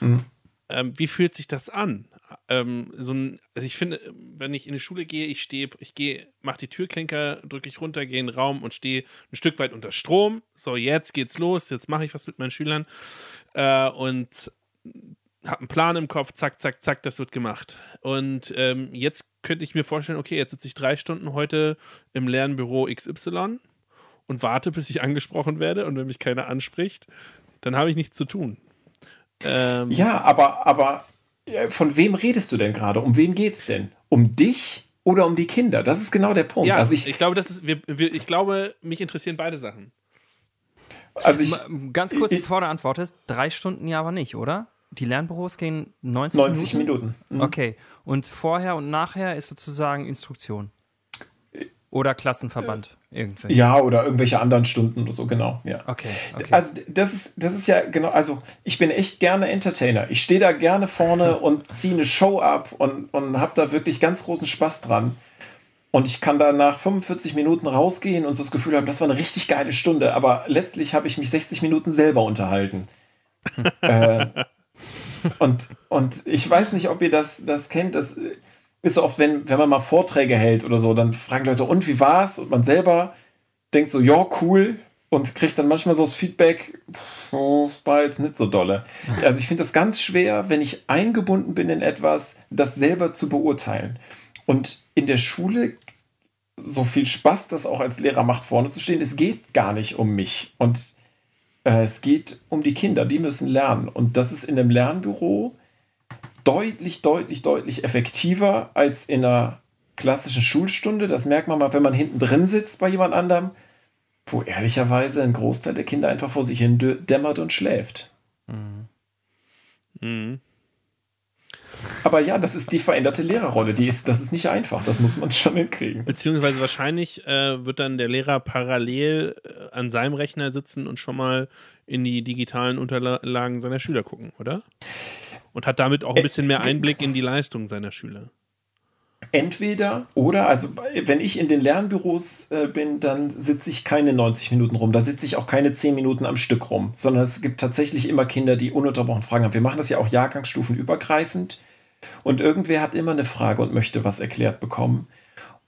Mhm. Ähm, wie fühlt sich das an? Ähm, so ein, also ich finde, wenn ich in die Schule gehe, ich stehe, ich gehe, mache die Türklinker, drücke ich runter, gehe in den Raum und stehe ein Stück weit unter Strom. So, jetzt geht's los, jetzt mache ich was mit meinen Schülern äh, und habe einen Plan im Kopf, zack, zack, zack, das wird gemacht. Und ähm, jetzt könnte ich mir vorstellen, okay, jetzt sitze ich drei Stunden heute im Lernbüro XY und warte, bis ich angesprochen werde und wenn mich keiner anspricht, dann habe ich nichts zu tun. Ähm, ja, aber, aber von wem redest du denn gerade? Um wen geht's denn? Um dich oder um die Kinder? Das ist genau der Punkt. Ja, also ich, ich glaube, das ist, wir, wir, ich glaube, mich interessieren beide Sachen. Also ich, Ganz kurz, ich, bevor du antwortest, drei Stunden ja aber nicht, oder? Die Lernbüros gehen 90, 90 Minuten. Minuten. Mhm. Okay. Und vorher und nachher ist sozusagen Instruktion. Oder Klassenverband. Irgendwelche. Ja, oder irgendwelche anderen Stunden oder so, genau. Ja. Okay, okay. Also das ist, das ist ja genau, also ich bin echt gerne Entertainer. Ich stehe da gerne vorne und ziehe eine Show ab und, und habe da wirklich ganz großen Spaß dran. Und ich kann da nach 45 Minuten rausgehen und so das Gefühl haben, das war eine richtig geile Stunde. Aber letztlich habe ich mich 60 Minuten selber unterhalten. äh, und, und ich weiß nicht, ob ihr das, das kennt. Das, ist so oft, wenn, wenn man mal Vorträge hält oder so, dann fragen Leute, und wie war's? Und man selber denkt so, ja, cool. Und kriegt dann manchmal so das Feedback, pff, war jetzt nicht so dolle. Also ich finde das ganz schwer, wenn ich eingebunden bin in etwas, das selber zu beurteilen. Und in der Schule so viel Spaß, das auch als Lehrer macht, vorne zu stehen, es geht gar nicht um mich. Und äh, es geht um die Kinder, die müssen lernen. Und das ist in einem Lernbüro deutlich, deutlich, deutlich effektiver als in einer klassischen Schulstunde. Das merkt man mal, wenn man hinten drin sitzt bei jemand anderem, wo ehrlicherweise ein Großteil der Kinder einfach vor sich hin dämmert und schläft. Mhm. Mhm. Aber ja, das ist die veränderte Lehrerrolle. Die ist, das ist nicht einfach. Das muss man schon hinkriegen. Beziehungsweise wahrscheinlich äh, wird dann der Lehrer parallel äh, an seinem Rechner sitzen und schon mal in die digitalen Unterlagen seiner Schüler gucken, oder? Und hat damit auch ein bisschen mehr Einblick in die Leistung seiner Schüler. Entweder oder, also wenn ich in den Lernbüros äh, bin, dann sitze ich keine 90 Minuten rum, da sitze ich auch keine 10 Minuten am Stück rum, sondern es gibt tatsächlich immer Kinder, die ununterbrochen Fragen haben. Wir machen das ja auch jahrgangsstufenübergreifend und irgendwer hat immer eine Frage und möchte was erklärt bekommen.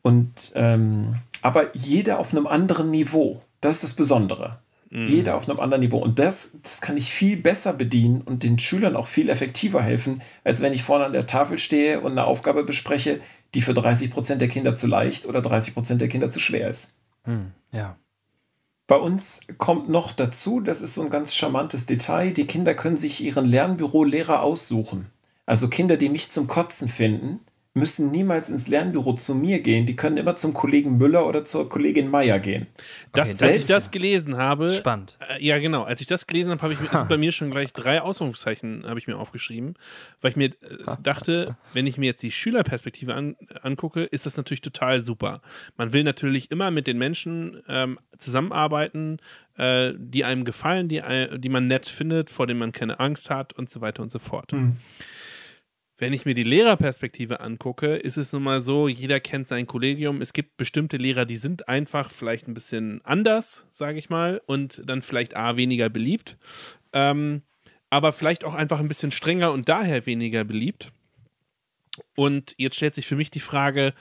Und ähm, aber jeder auf einem anderen Niveau. Das ist das Besondere. Mhm. Jeder auf einem anderen Niveau. Und das, das kann ich viel besser bedienen und den Schülern auch viel effektiver helfen, als wenn ich vorne an der Tafel stehe und eine Aufgabe bespreche, die für 30 Prozent der Kinder zu leicht oder 30 Prozent der Kinder zu schwer ist. Hm, ja. Bei uns kommt noch dazu, das ist so ein ganz charmantes Detail, die Kinder können sich ihren Lernbüro-Lehrer aussuchen. Also Kinder, die mich zum Kotzen finden, müssen niemals ins Lernbüro zu mir gehen. Die können immer zum Kollegen Müller oder zur Kollegin Meier gehen. Das, okay, als ich das gelesen habe. Spannend. Äh, ja, genau. Als ich das gelesen habe, habe ich mir, bei mir schon gleich drei Ausrufungszeichen habe ich mir aufgeschrieben, weil ich mir äh, dachte, wenn ich mir jetzt die Schülerperspektive an, angucke, ist das natürlich total super. Man will natürlich immer mit den Menschen ähm, zusammenarbeiten, äh, die einem gefallen, die, die man nett findet, vor denen man keine Angst hat und so weiter und so fort. Mhm. Wenn ich mir die Lehrerperspektive angucke, ist es nun mal so, jeder kennt sein Kollegium. Es gibt bestimmte Lehrer, die sind einfach vielleicht ein bisschen anders, sage ich mal, und dann vielleicht A, weniger beliebt, ähm, aber vielleicht auch einfach ein bisschen strenger und daher weniger beliebt. Und jetzt stellt sich für mich die Frage,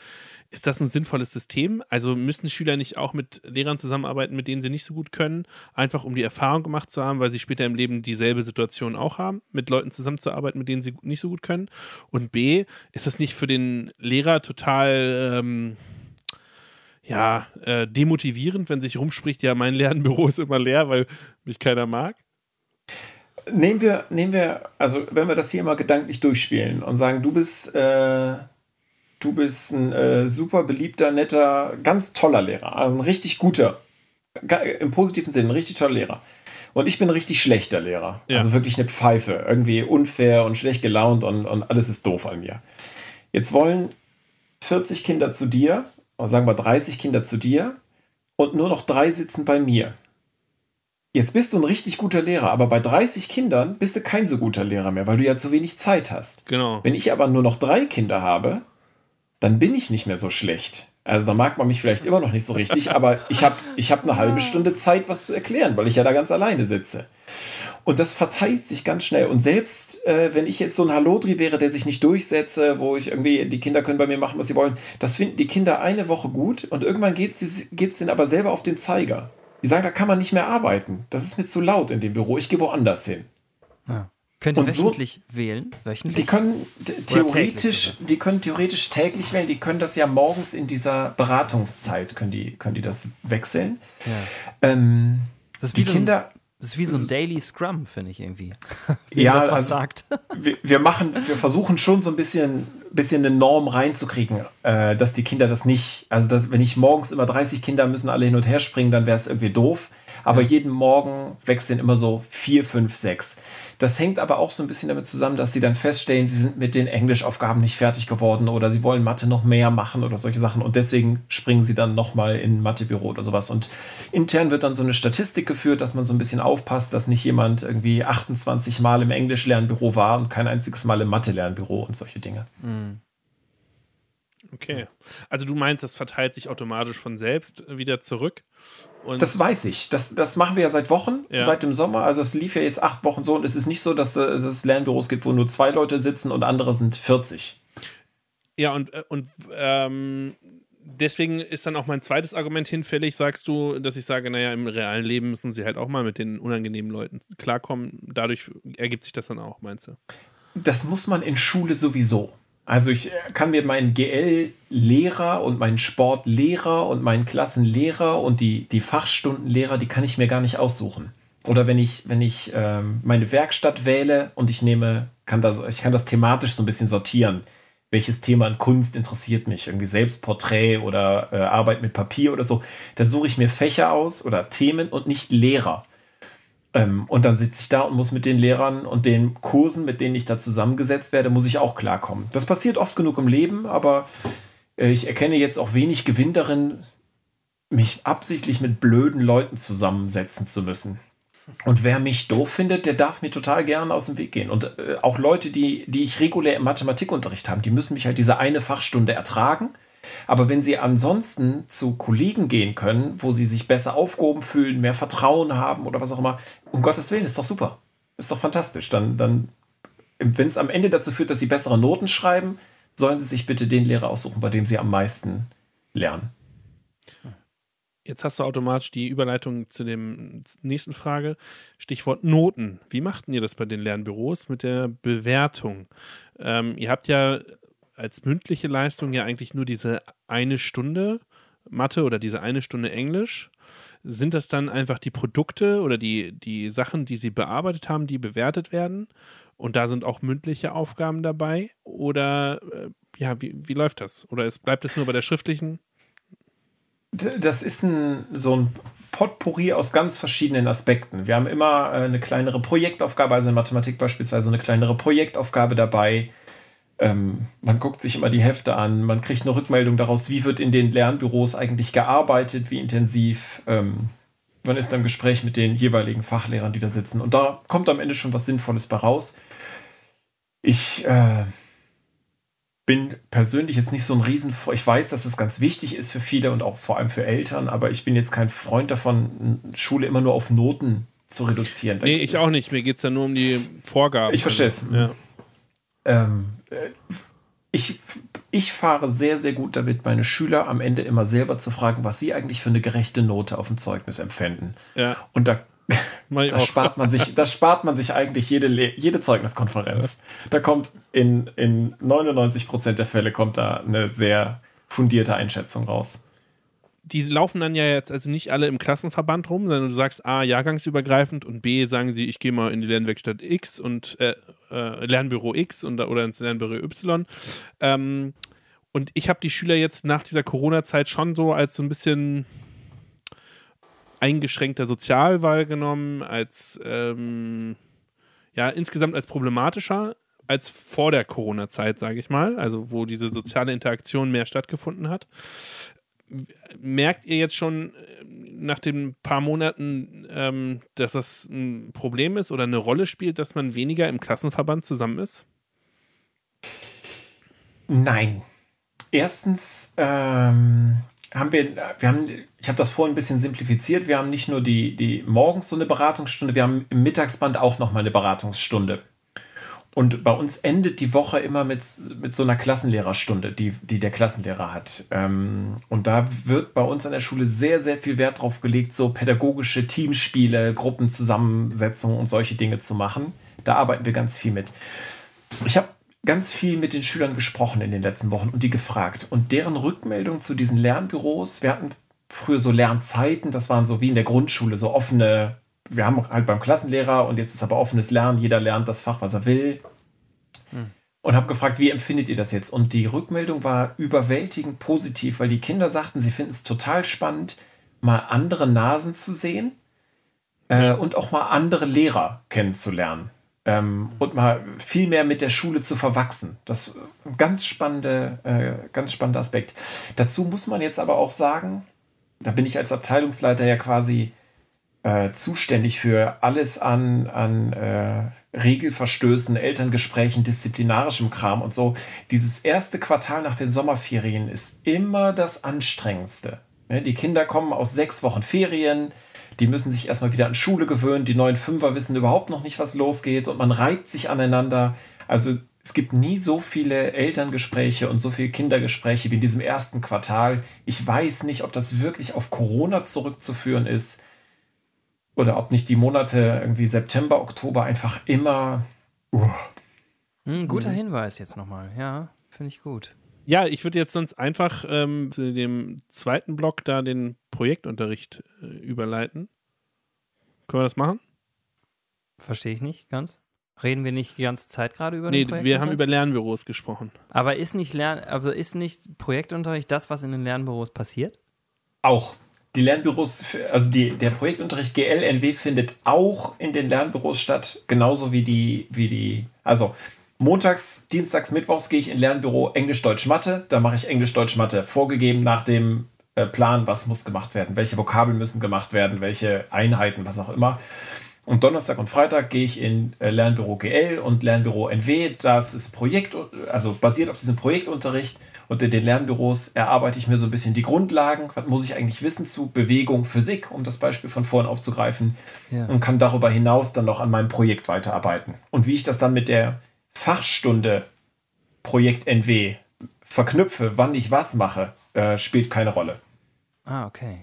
ist das ein sinnvolles System? Also müssen Schüler nicht auch mit Lehrern zusammenarbeiten, mit denen sie nicht so gut können, einfach um die Erfahrung gemacht zu haben, weil sie später im Leben dieselbe Situation auch haben, mit Leuten zusammenzuarbeiten, mit denen sie nicht so gut können? Und B, ist das nicht für den Lehrer total ähm, ja, äh, demotivierend, wenn sich rumspricht, ja, mein Lernbüro ist immer leer, weil mich keiner mag? Nehmen wir, nehmen wir, also wenn wir das hier mal gedanklich durchspielen und sagen, du bist äh du bist ein äh, super beliebter, netter, ganz toller Lehrer. Also ein richtig guter, im positiven Sinne, ein richtig toller Lehrer. Und ich bin ein richtig schlechter Lehrer. Ja. Also wirklich eine Pfeife. Irgendwie unfair und schlecht gelaunt und, und alles ist doof an mir. Jetzt wollen 40 Kinder zu dir, sagen wir 30 Kinder zu dir, und nur noch drei sitzen bei mir. Jetzt bist du ein richtig guter Lehrer, aber bei 30 Kindern bist du kein so guter Lehrer mehr, weil du ja zu wenig Zeit hast. Genau. Wenn ich aber nur noch drei Kinder habe, dann bin ich nicht mehr so schlecht. Also da mag man mich vielleicht immer noch nicht so richtig, aber ich habe ich hab eine halbe Stunde Zeit, was zu erklären, weil ich ja da ganz alleine sitze. Und das verteilt sich ganz schnell. Und selbst äh, wenn ich jetzt so ein Hallodri wäre, der sich nicht durchsetze, wo ich irgendwie, die Kinder können bei mir machen, was sie wollen, das finden die Kinder eine Woche gut und irgendwann geht es denen aber selber auf den Zeiger. Die sagen, da kann man nicht mehr arbeiten. Das ist mir zu laut in dem Büro, ich gehe woanders hin. Ja. Könnt ihr wöchentlich so, wählen? Wöchentlich? Die können theoretisch, die können theoretisch täglich wählen. Die können das ja morgens in dieser Beratungszeit können die, können die das wechseln. Ja. Ähm, das die Kinder. Das ist wie so ein Daily Scrum, finde ich irgendwie. Wie ja, das was also, sagt. Wir, wir, machen, wir versuchen schon so ein bisschen, bisschen eine Norm reinzukriegen, äh, dass die Kinder das nicht, also dass, wenn ich morgens immer 30 Kinder müssen alle hin und her springen, dann wäre es irgendwie doof. Aber ja. jeden Morgen wechseln immer so vier, fünf, sechs. Das hängt aber auch so ein bisschen damit zusammen, dass sie dann feststellen, sie sind mit den Englischaufgaben nicht fertig geworden oder sie wollen Mathe noch mehr machen oder solche Sachen und deswegen springen sie dann nochmal in Mathebüro oder sowas. Und intern wird dann so eine Statistik geführt, dass man so ein bisschen aufpasst, dass nicht jemand irgendwie 28 Mal im Englisch-Lernbüro war und kein einziges Mal im Mathe-Lernbüro und solche Dinge. Mhm. Okay. Also du meinst, das verteilt sich automatisch von selbst wieder zurück? Und das weiß ich. Das, das machen wir ja seit Wochen, ja. seit dem Sommer. Also es lief ja jetzt acht Wochen so und es ist nicht so, dass es Lernbüros gibt, wo nur zwei Leute sitzen und andere sind 40. Ja, und, äh, und ähm, deswegen ist dann auch mein zweites Argument hinfällig, sagst du, dass ich sage, naja, im realen Leben müssen sie halt auch mal mit den unangenehmen Leuten klarkommen. Dadurch ergibt sich das dann auch, meinst du? Das muss man in Schule sowieso. Also ich kann mir meinen GL-Lehrer und meinen Sportlehrer und meinen Klassenlehrer und die, die Fachstundenlehrer, die kann ich mir gar nicht aussuchen. Oder wenn ich, wenn ich ähm, meine Werkstatt wähle und ich nehme, kann das, ich kann das thematisch so ein bisschen sortieren. Welches Thema in Kunst interessiert mich? Irgendwie Selbstporträt oder äh, Arbeit mit Papier oder so. Da suche ich mir Fächer aus oder Themen und nicht Lehrer. Ähm, und dann sitze ich da und muss mit den Lehrern und den Kursen, mit denen ich da zusammengesetzt werde, muss ich auch klarkommen. Das passiert oft genug im Leben, aber äh, ich erkenne jetzt auch wenig Gewinn darin, mich absichtlich mit blöden Leuten zusammensetzen zu müssen. Und wer mich doof findet, der darf mir total gerne aus dem Weg gehen. Und äh, auch Leute, die, die ich regulär im Mathematikunterricht haben, die müssen mich halt diese eine Fachstunde ertragen. Aber wenn sie ansonsten zu Kollegen gehen können, wo sie sich besser aufgehoben fühlen, mehr Vertrauen haben oder was auch immer, um Gottes Willen, ist doch super. Ist doch fantastisch. Dann, dann wenn es am Ende dazu führt, dass sie bessere Noten schreiben, sollen sie sich bitte den Lehrer aussuchen, bei dem sie am meisten lernen. Jetzt hast du automatisch die Überleitung zu dem nächsten Frage. Stichwort Noten. Wie machten ihr das bei den Lernbüros mit der Bewertung? Ähm, ihr habt ja als mündliche Leistung ja eigentlich nur diese eine Stunde Mathe oder diese eine Stunde Englisch. Sind das dann einfach die Produkte oder die, die Sachen, die sie bearbeitet haben, die bewertet werden? Und da sind auch mündliche Aufgaben dabei? Oder äh, ja, wie, wie läuft das? Oder es, bleibt es nur bei der schriftlichen? Das ist ein, so ein Potpourri aus ganz verschiedenen Aspekten. Wir haben immer äh, eine kleinere Projektaufgabe, also in Mathematik beispielsweise eine kleinere Projektaufgabe dabei. Ähm, man guckt sich immer die Hefte an, man kriegt eine Rückmeldung daraus, wie wird in den Lernbüros eigentlich gearbeitet, wie intensiv. Ähm, man ist im Gespräch mit den jeweiligen Fachlehrern, die da sitzen. Und da kommt am Ende schon was Sinnvolles bei raus. Ich äh, bin persönlich jetzt nicht so ein Riesen. Ich weiß, dass es ganz wichtig ist für viele und auch vor allem für Eltern, aber ich bin jetzt kein Freund davon, Schule immer nur auf Noten zu reduzieren. Nee, ich auch nicht. Mir geht es ja nur um die Vorgaben. Ich verstehe es. Ja. Ähm, äh, ich, ich fahre sehr, sehr gut damit, meine Schüler am Ende immer selber zu fragen, was sie eigentlich für eine gerechte Note auf dem Zeugnis empfinden. Ja. Und da da spart, man sich, da spart man sich eigentlich jede, jede Zeugniskonferenz. Da kommt in, in 99 Prozent der Fälle kommt da eine sehr fundierte Einschätzung raus. Die laufen dann ja jetzt also nicht alle im Klassenverband rum, sondern du sagst A, jahrgangsübergreifend und B, sagen sie, ich gehe mal in die Lernwerkstatt X und äh, äh, Lernbüro X und, oder ins Lernbüro Y. Ähm, und ich habe die Schüler jetzt nach dieser Corona-Zeit schon so als so ein bisschen eingeschränkter sozial wahrgenommen, als ähm, ja, insgesamt als problematischer als vor der Corona-Zeit, sage ich mal, also wo diese soziale Interaktion mehr stattgefunden hat. Merkt ihr jetzt schon äh, nach den paar Monaten, ähm, dass das ein Problem ist oder eine Rolle spielt, dass man weniger im Klassenverband zusammen ist? Nein. Erstens ähm, haben wir, wir haben, ich habe das vorhin ein bisschen simplifiziert, wir haben nicht nur die, die morgens so eine Beratungsstunde, wir haben im Mittagsband auch nochmal eine Beratungsstunde. Und bei uns endet die Woche immer mit, mit so einer Klassenlehrerstunde, die, die der Klassenlehrer hat. Ähm, und da wird bei uns an der Schule sehr, sehr viel Wert drauf gelegt, so pädagogische Teamspiele, Gruppenzusammensetzungen und solche Dinge zu machen. Da arbeiten wir ganz viel mit. Ich habe ganz viel mit den Schülern gesprochen in den letzten Wochen und die gefragt. Und deren Rückmeldung zu diesen Lernbüros, wir hatten früher so Lernzeiten, das waren so wie in der Grundschule, so offene, wir haben halt beim Klassenlehrer und jetzt ist aber offenes Lernen, jeder lernt das Fach, was er will. Hm. Und habe gefragt, wie empfindet ihr das jetzt? Und die Rückmeldung war überwältigend positiv, weil die Kinder sagten, sie finden es total spannend, mal andere Nasen zu sehen äh, und auch mal andere Lehrer kennenzulernen ähm, und mal viel mehr mit der Schule zu verwachsen. Das ist ein ganz, spannende, äh, ganz spannender Aspekt. Dazu muss man jetzt aber auch sagen, da bin ich als Abteilungsleiter ja quasi äh, zuständig für alles an, an äh, Regelverstößen, Elterngesprächen, disziplinarischem Kram und so. Dieses erste Quartal nach den Sommerferien ist immer das anstrengendste. Die Kinder kommen aus sechs Wochen Ferien, die müssen sich erstmal wieder an Schule gewöhnen. Die neuen Fünfer wissen überhaupt noch nicht, was losgeht und man reibt sich aneinander. Also es gibt nie so viele Elterngespräche und so viele Kindergespräche wie in diesem ersten Quartal. Ich weiß nicht, ob das wirklich auf Corona zurückzuführen ist oder ob nicht die Monate irgendwie September, Oktober einfach immer. Uh. Hm, guter mhm. Hinweis jetzt nochmal. Ja, finde ich gut. Ja, ich würde jetzt sonst einfach ähm, zu dem zweiten Block da den Projektunterricht äh, überleiten. Können wir das machen? Verstehe ich nicht ganz. Reden wir nicht die ganze Zeit gerade über nee, wir haben über Lernbüros gesprochen. Aber ist nicht Lern also ist nicht Projektunterricht das, was in den Lernbüros passiert? Auch. Die Lernbüros, also die, der Projektunterricht GLNW findet auch in den Lernbüros statt, genauso wie die, wie die, also montags, dienstags, mittwochs gehe ich in Lernbüro Englisch, Deutsch, Mathe. Da mache ich Englisch, Deutsch, Mathe vorgegeben nach dem äh, Plan, was muss gemacht werden, welche Vokabeln müssen gemacht werden, welche Einheiten, was auch immer. Und Donnerstag und Freitag gehe ich in äh, Lernbüro GL und Lernbüro NW. Das ist Projekt, also basiert auf diesem Projektunterricht. Und in den Lernbüros erarbeite ich mir so ein bisschen die Grundlagen. Was muss ich eigentlich wissen zu Bewegung, Physik, um das Beispiel von vorhin aufzugreifen. Ja. Und kann darüber hinaus dann noch an meinem Projekt weiterarbeiten. Und wie ich das dann mit der Fachstunde Projekt NW verknüpfe, wann ich was mache, äh, spielt keine Rolle. Ah, okay.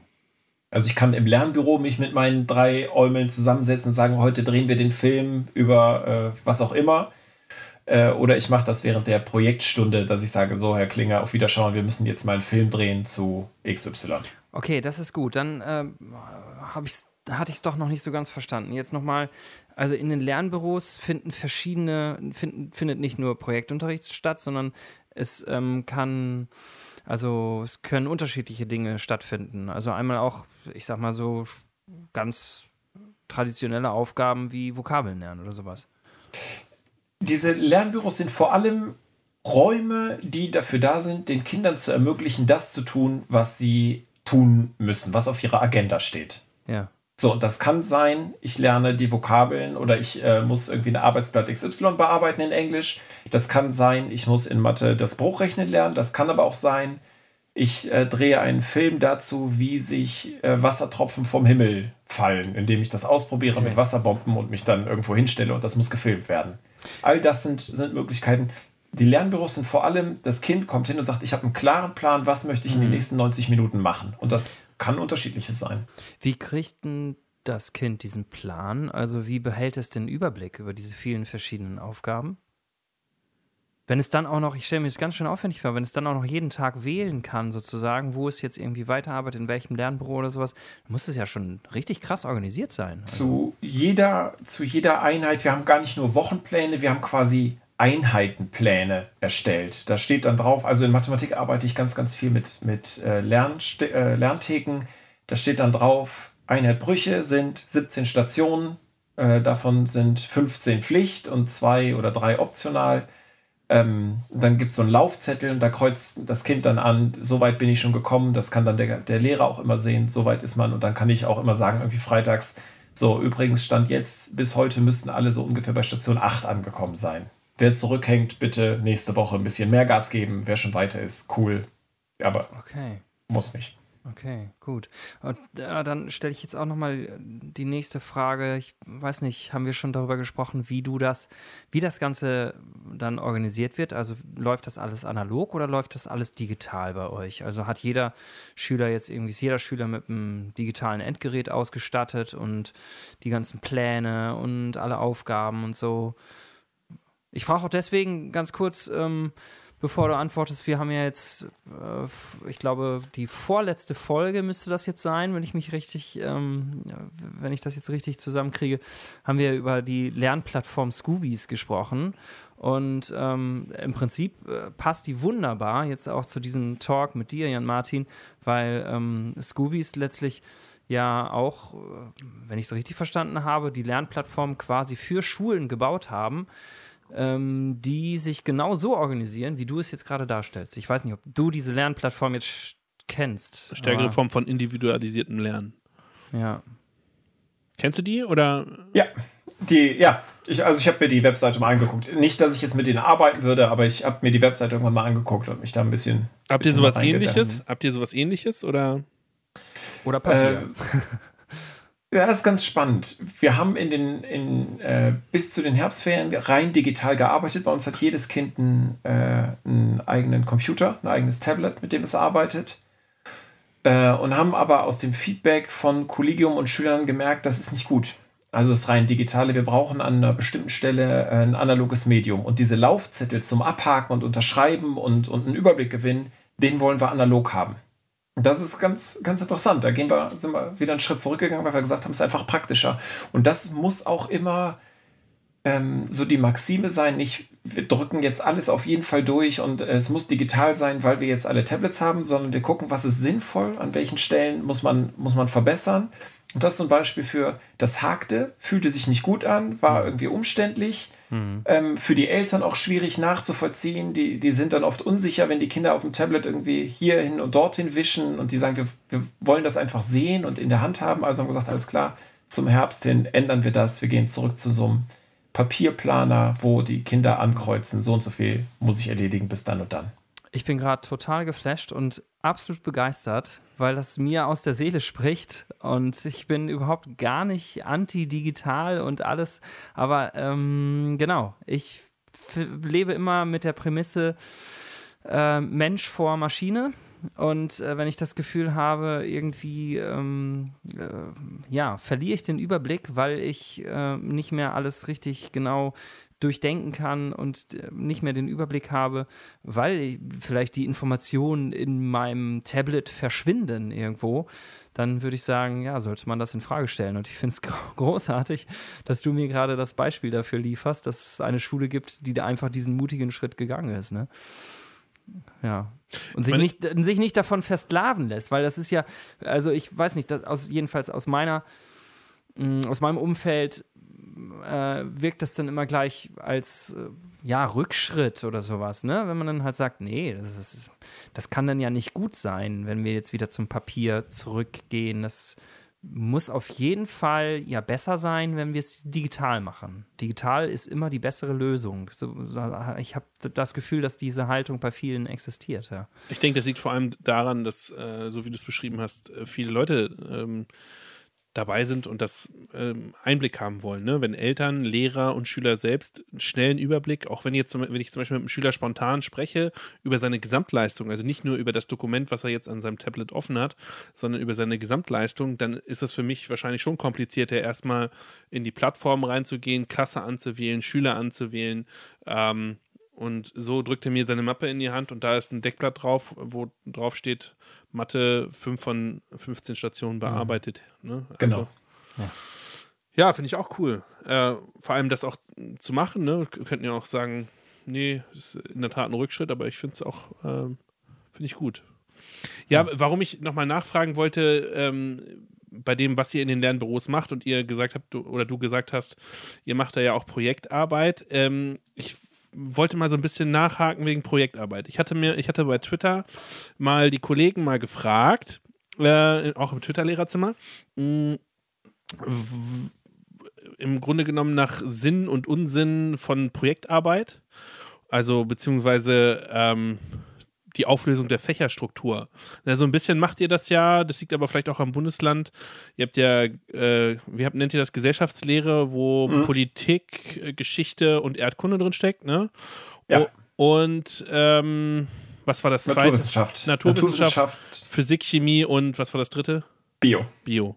Also ich kann im Lernbüro mich mit meinen drei Äumeln zusammensetzen und sagen, heute drehen wir den Film über äh, was auch immer. Äh, oder ich mache das während der Projektstunde, dass ich sage, so Herr Klinger, auf Wiederschauen, wir müssen jetzt mal einen Film drehen zu XY. Okay, das ist gut. Dann äh, ich's, hatte ich es doch noch nicht so ganz verstanden. Jetzt nochmal, also in den Lernbüros finden verschiedene, find, findet nicht nur Projektunterricht statt, sondern es ähm, kann also es können unterschiedliche Dinge stattfinden. Also einmal auch, ich sag mal so, ganz traditionelle Aufgaben wie Vokabeln lernen oder sowas. Diese Lernbüros sind vor allem Räume, die dafür da sind, den Kindern zu ermöglichen, das zu tun, was sie tun müssen, was auf ihrer Agenda steht. Ja. So, und das kann sein, ich lerne die Vokabeln oder ich äh, muss irgendwie ein Arbeitsblatt XY bearbeiten in Englisch. Das kann sein, ich muss in Mathe das Bruchrechnen lernen. Das kann aber auch sein, ich äh, drehe einen Film dazu, wie sich äh, Wassertropfen vom Himmel fallen, indem ich das ausprobiere okay. mit Wasserbomben und mich dann irgendwo hinstelle und das muss gefilmt werden. All das sind, sind Möglichkeiten. Die Lernbüros sind vor allem, das Kind kommt hin und sagt, ich habe einen klaren Plan, was möchte ich in den mhm. nächsten 90 Minuten machen. Und das kann unterschiedliches sein. Wie kriegt denn das Kind diesen Plan? Also wie behält es den Überblick über diese vielen verschiedenen Aufgaben? Wenn es dann auch noch, ich stelle mir das ganz schön aufwendig vor, wenn es dann auch noch jeden Tag wählen kann, sozusagen, wo es jetzt irgendwie weiterarbeitet, in welchem Lernbüro oder sowas, muss es ja schon richtig krass organisiert sein. Zu jeder, zu jeder Einheit, wir haben gar nicht nur Wochenpläne, wir haben quasi Einheitenpläne erstellt. Da steht dann drauf, also in Mathematik arbeite ich ganz, ganz viel mit, mit äh, äh, Lerntheken. Da steht dann drauf, Einheit Brüche sind 17 Stationen, äh, davon sind 15 Pflicht und zwei oder drei optional. Ähm, dann gibt es so einen Laufzettel und da kreuzt das Kind dann an, so weit bin ich schon gekommen, das kann dann der, der Lehrer auch immer sehen, so weit ist man und dann kann ich auch immer sagen, irgendwie freitags, so übrigens stand jetzt, bis heute müssten alle so ungefähr bei Station 8 angekommen sein. Wer zurückhängt, bitte nächste Woche ein bisschen mehr Gas geben. Wer schon weiter ist, cool. Aber okay. muss nicht. Okay, gut. Und äh, dann stelle ich jetzt auch nochmal die nächste Frage. Ich weiß nicht, haben wir schon darüber gesprochen, wie du das, wie das Ganze dann organisiert wird? Also läuft das alles analog oder läuft das alles digital bei euch? Also hat jeder Schüler jetzt irgendwie, ist jeder Schüler mit einem digitalen Endgerät ausgestattet und die ganzen Pläne und alle Aufgaben und so? Ich frage auch deswegen ganz kurz, ähm, bevor du antwortest, wir haben ja jetzt, äh, ich glaube, die vorletzte Folge müsste das jetzt sein, wenn ich mich richtig, ähm, wenn ich das jetzt richtig zusammenkriege, haben wir über die Lernplattform Scoobies gesprochen. Und ähm, im Prinzip äh, passt die wunderbar jetzt auch zu diesem Talk mit dir, Jan Martin, weil ähm, Scoobies letztlich ja auch, äh, wenn ich es richtig verstanden habe, die Lernplattform quasi für Schulen gebaut haben ähm, die sich genau so organisieren, wie du es jetzt gerade darstellst. Ich weiß nicht, ob du diese Lernplattform jetzt kennst. Stärkere Form von individualisiertem Lernen. Ja. Kennst du die oder? Ja, die, ja. Ich, also ich habe mir die Webseite mal angeguckt. Nicht, dass ich jetzt mit denen arbeiten würde, aber ich habe mir die Webseite irgendwann mal angeguckt und mich da ein bisschen. Habt ihr sowas ähnliches? Habt ihr sowas ähnliches oder? Oder Papier? Äh, Ja, das ist ganz spannend. Wir haben in den, in, äh, bis zu den Herbstferien rein digital gearbeitet. Bei uns hat jedes Kind einen, äh, einen eigenen Computer, ein eigenes Tablet, mit dem es arbeitet. Äh, und haben aber aus dem Feedback von Kollegium und Schülern gemerkt, das ist nicht gut. Also das rein digitale, wir brauchen an einer bestimmten Stelle äh, ein analoges Medium. Und diese Laufzettel zum Abhaken und Unterschreiben und, und einen Überblick gewinnen, den wollen wir analog haben. Das ist ganz, ganz interessant. Da gehen wir, sind wir wieder einen Schritt zurückgegangen, weil wir gesagt haben, es ist einfach praktischer. Und das muss auch immer ähm, so die Maxime sein, nicht wir drücken jetzt alles auf jeden Fall durch und es muss digital sein, weil wir jetzt alle Tablets haben, sondern wir gucken, was ist sinnvoll, an welchen Stellen muss man, muss man verbessern. Und das zum Beispiel für das Hakte, fühlte sich nicht gut an, war irgendwie umständlich. Mhm. Ähm, für die Eltern auch schwierig nachzuvollziehen. Die, die sind dann oft unsicher, wenn die Kinder auf dem Tablet irgendwie hierhin und dorthin wischen und die sagen, wir, wir wollen das einfach sehen und in der Hand haben. Also haben wir gesagt, alles klar, zum Herbst hin ändern wir das. Wir gehen zurück zu so einem Papierplaner, wo die Kinder ankreuzen, so und so viel muss ich erledigen bis dann und dann. Ich bin gerade total geflasht und absolut begeistert, weil das mir aus der Seele spricht und ich bin überhaupt gar nicht anti-digital und alles, aber ähm, genau, ich lebe immer mit der Prämisse äh, Mensch vor Maschine und äh, wenn ich das Gefühl habe, irgendwie, ähm, äh, ja, verliere ich den Überblick, weil ich äh, nicht mehr alles richtig genau durchdenken kann und äh, nicht mehr den Überblick habe, weil vielleicht die Informationen in meinem Tablet verschwinden irgendwo, dann würde ich sagen, ja, sollte man das in Frage stellen. Und ich finde es großartig, dass du mir gerade das Beispiel dafür lieferst, dass es eine Schule gibt, die da einfach diesen mutigen Schritt gegangen ist. Ne? Ja. Und sich nicht, sich nicht davon versklaven lässt, weil das ist ja, also ich weiß nicht, das aus, jedenfalls aus meiner, mm, aus meinem Umfeld äh, wirkt das dann immer gleich als äh, ja, Rückschritt oder sowas, ne? Wenn man dann halt sagt, nee, das, ist, das kann dann ja nicht gut sein, wenn wir jetzt wieder zum Papier zurückgehen. Das muss auf jeden Fall ja besser sein, wenn wir es digital machen. Digital ist immer die bessere Lösung. So, ich habe das Gefühl, dass diese Haltung bei vielen existiert. Ja. Ich denke, das liegt vor allem daran, dass, äh, so wie du es beschrieben hast, äh, viele Leute ähm, dabei sind und das ähm, Einblick haben wollen. Ne? Wenn Eltern, Lehrer und Schüler selbst einen schnellen Überblick, auch wenn, jetzt, wenn ich zum Beispiel mit einem Schüler spontan spreche, über seine Gesamtleistung, also nicht nur über das Dokument, was er jetzt an seinem Tablet offen hat, sondern über seine Gesamtleistung, dann ist es für mich wahrscheinlich schon komplizierter, erstmal in die Plattform reinzugehen, Klasse anzuwählen, Schüler anzuwählen. Ähm, und so drückt er mir seine Mappe in die Hand und da ist ein Deckblatt drauf, wo drauf steht, Mathe 5 von 15 Stationen bearbeitet. Mhm. Ne? Also, genau. Ja, ja finde ich auch cool. Äh, vor allem das auch zu machen. Ne? Wir könnten ja auch sagen, nee, ist in der Tat ein Rückschritt, aber ich finde es auch, äh, finde ich gut. Ja, ja. warum ich nochmal nachfragen wollte, ähm, bei dem, was ihr in den Lernbüros macht und ihr gesagt habt, du, oder du gesagt hast, ihr macht da ja auch Projektarbeit. Ähm, ich wollte mal so ein bisschen nachhaken wegen Projektarbeit. Ich hatte mir, ich hatte bei Twitter mal die Kollegen mal gefragt, äh, auch im Twitter-Lehrerzimmer, mm, im Grunde genommen nach Sinn und Unsinn von Projektarbeit. Also beziehungsweise ähm, die Auflösung der Fächerstruktur. Na, so ein bisschen macht ihr das ja, das liegt aber vielleicht auch am Bundesland. Ihr habt ja, äh, wie habt, nennt ihr das, Gesellschaftslehre, wo mhm. Politik, äh, Geschichte und Erdkunde drin steckt, ne? Ja. und ähm, was war das zweite? Naturwissenschaft. Naturwissenschaft, Naturwissenschaft, Physik, Chemie und was war das dritte? Bio. Bio.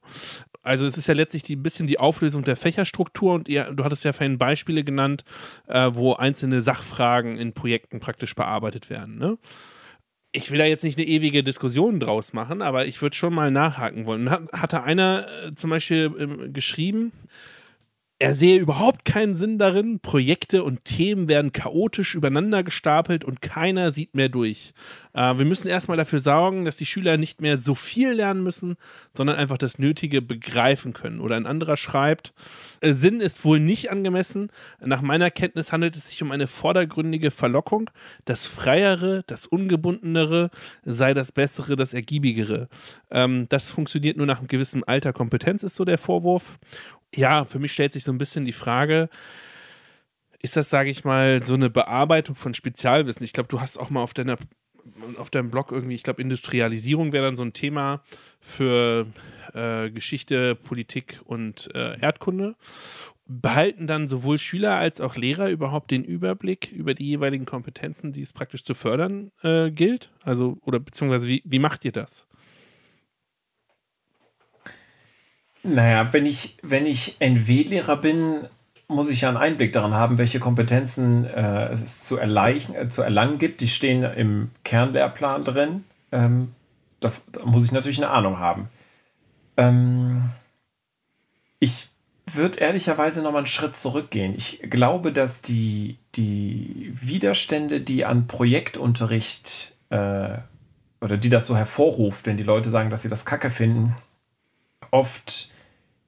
Also es ist ja letztlich ein bisschen die Auflösung der Fächerstruktur und ihr, du hattest ja vorhin Beispiele genannt, äh, wo einzelne Sachfragen in Projekten praktisch bearbeitet werden. Ne? Ich will da jetzt nicht eine ewige Diskussion draus machen, aber ich würde schon mal nachhaken wollen. Hat, hatte einer äh, zum Beispiel ähm, geschrieben, er sehe überhaupt keinen Sinn darin. Projekte und Themen werden chaotisch übereinander gestapelt und keiner sieht mehr durch. Äh, wir müssen erstmal dafür sorgen, dass die Schüler nicht mehr so viel lernen müssen, sondern einfach das Nötige begreifen können. Oder ein anderer schreibt, äh, Sinn ist wohl nicht angemessen. Nach meiner Kenntnis handelt es sich um eine vordergründige Verlockung. Das Freiere, das Ungebundenere sei das Bessere, das Ergiebigere. Ähm, das funktioniert nur nach einem gewissen Alter Kompetenz, ist so der Vorwurf ja, für mich stellt sich so ein bisschen die Frage, ist das, sage ich mal, so eine Bearbeitung von Spezialwissen? Ich glaube, du hast auch mal auf deiner auf deinem Blog irgendwie, ich glaube, Industrialisierung wäre dann so ein Thema für äh, Geschichte, Politik und äh, Erdkunde. Behalten dann sowohl Schüler als auch Lehrer überhaupt den Überblick über die jeweiligen Kompetenzen, die es praktisch zu fördern äh, gilt? Also, oder beziehungsweise wie, wie macht ihr das? Naja, wenn ich, wenn ich NW-Lehrer bin, muss ich ja einen Einblick daran haben, welche Kompetenzen äh, es zu, äh, zu erlangen gibt. Die stehen im Kernlehrplan drin. Ähm, da, da, muss ich natürlich eine Ahnung haben. Ähm, ich würde ehrlicherweise noch mal einen Schritt zurückgehen. Ich glaube, dass die, die Widerstände, die an Projektunterricht äh, oder die das so hervorruft, wenn die Leute sagen, dass sie das Kacke finden, oft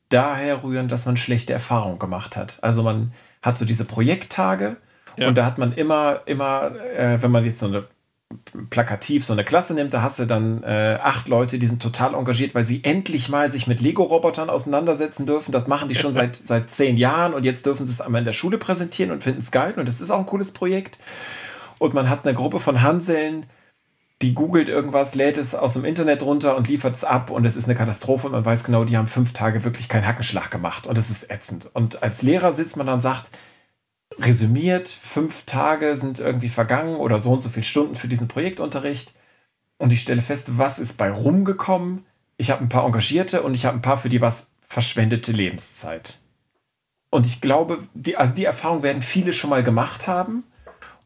daher rühren, dass man schlechte Erfahrungen gemacht hat. Also man hat so diese Projekttage ja. und da hat man immer, immer, äh, wenn man jetzt so eine plakativ so eine Klasse nimmt, da hast du dann äh, acht Leute, die sind total engagiert, weil sie endlich mal sich mit Lego-Robotern auseinandersetzen dürfen. Das machen die schon seit, seit zehn Jahren und jetzt dürfen sie es einmal in der Schule präsentieren und finden es geil. Und das ist auch ein cooles Projekt. Und man hat eine Gruppe von Hanseln, die googelt irgendwas, lädt es aus dem Internet runter und liefert es ab und es ist eine Katastrophe und man weiß genau, die haben fünf Tage wirklich keinen Hackenschlag gemacht und es ist ätzend. Und als Lehrer sitzt man dann und sagt, resümiert, fünf Tage sind irgendwie vergangen oder so und so viele Stunden für diesen Projektunterricht und ich stelle fest, was ist bei rumgekommen? Ich habe ein paar Engagierte und ich habe ein paar für die was verschwendete Lebenszeit. Und ich glaube, die, also die Erfahrung werden viele schon mal gemacht haben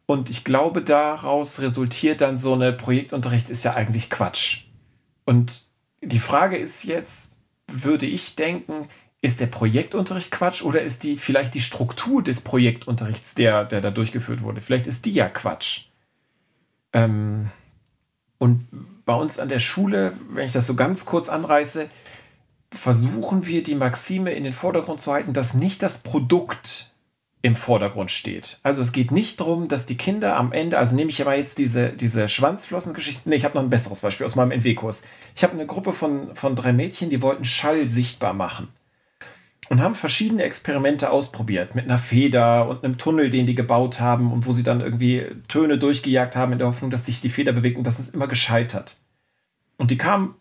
und ich glaube, daraus resultiert dann so eine Projektunterricht ist ja eigentlich Quatsch. Und die Frage ist jetzt, würde ich denken, ist der Projektunterricht Quatsch oder ist die vielleicht die Struktur des Projektunterrichts, der, der da durchgeführt wurde? Vielleicht ist die ja Quatsch. Ähm, und bei uns an der Schule, wenn ich das so ganz kurz anreiße, versuchen wir die Maxime in den Vordergrund zu halten, dass nicht das Produkt im Vordergrund steht. Also es geht nicht darum, dass die Kinder am Ende, also nehme ich mal jetzt diese, diese Schwanzflossengeschichte, nee, ich habe noch ein besseres Beispiel aus meinem NW-Kurs. Ich habe eine Gruppe von, von drei Mädchen, die wollten Schall sichtbar machen und haben verschiedene Experimente ausprobiert mit einer Feder und einem Tunnel, den die gebaut haben und wo sie dann irgendwie Töne durchgejagt haben in der Hoffnung, dass sich die Feder bewegt und das ist immer gescheitert. Und die kamen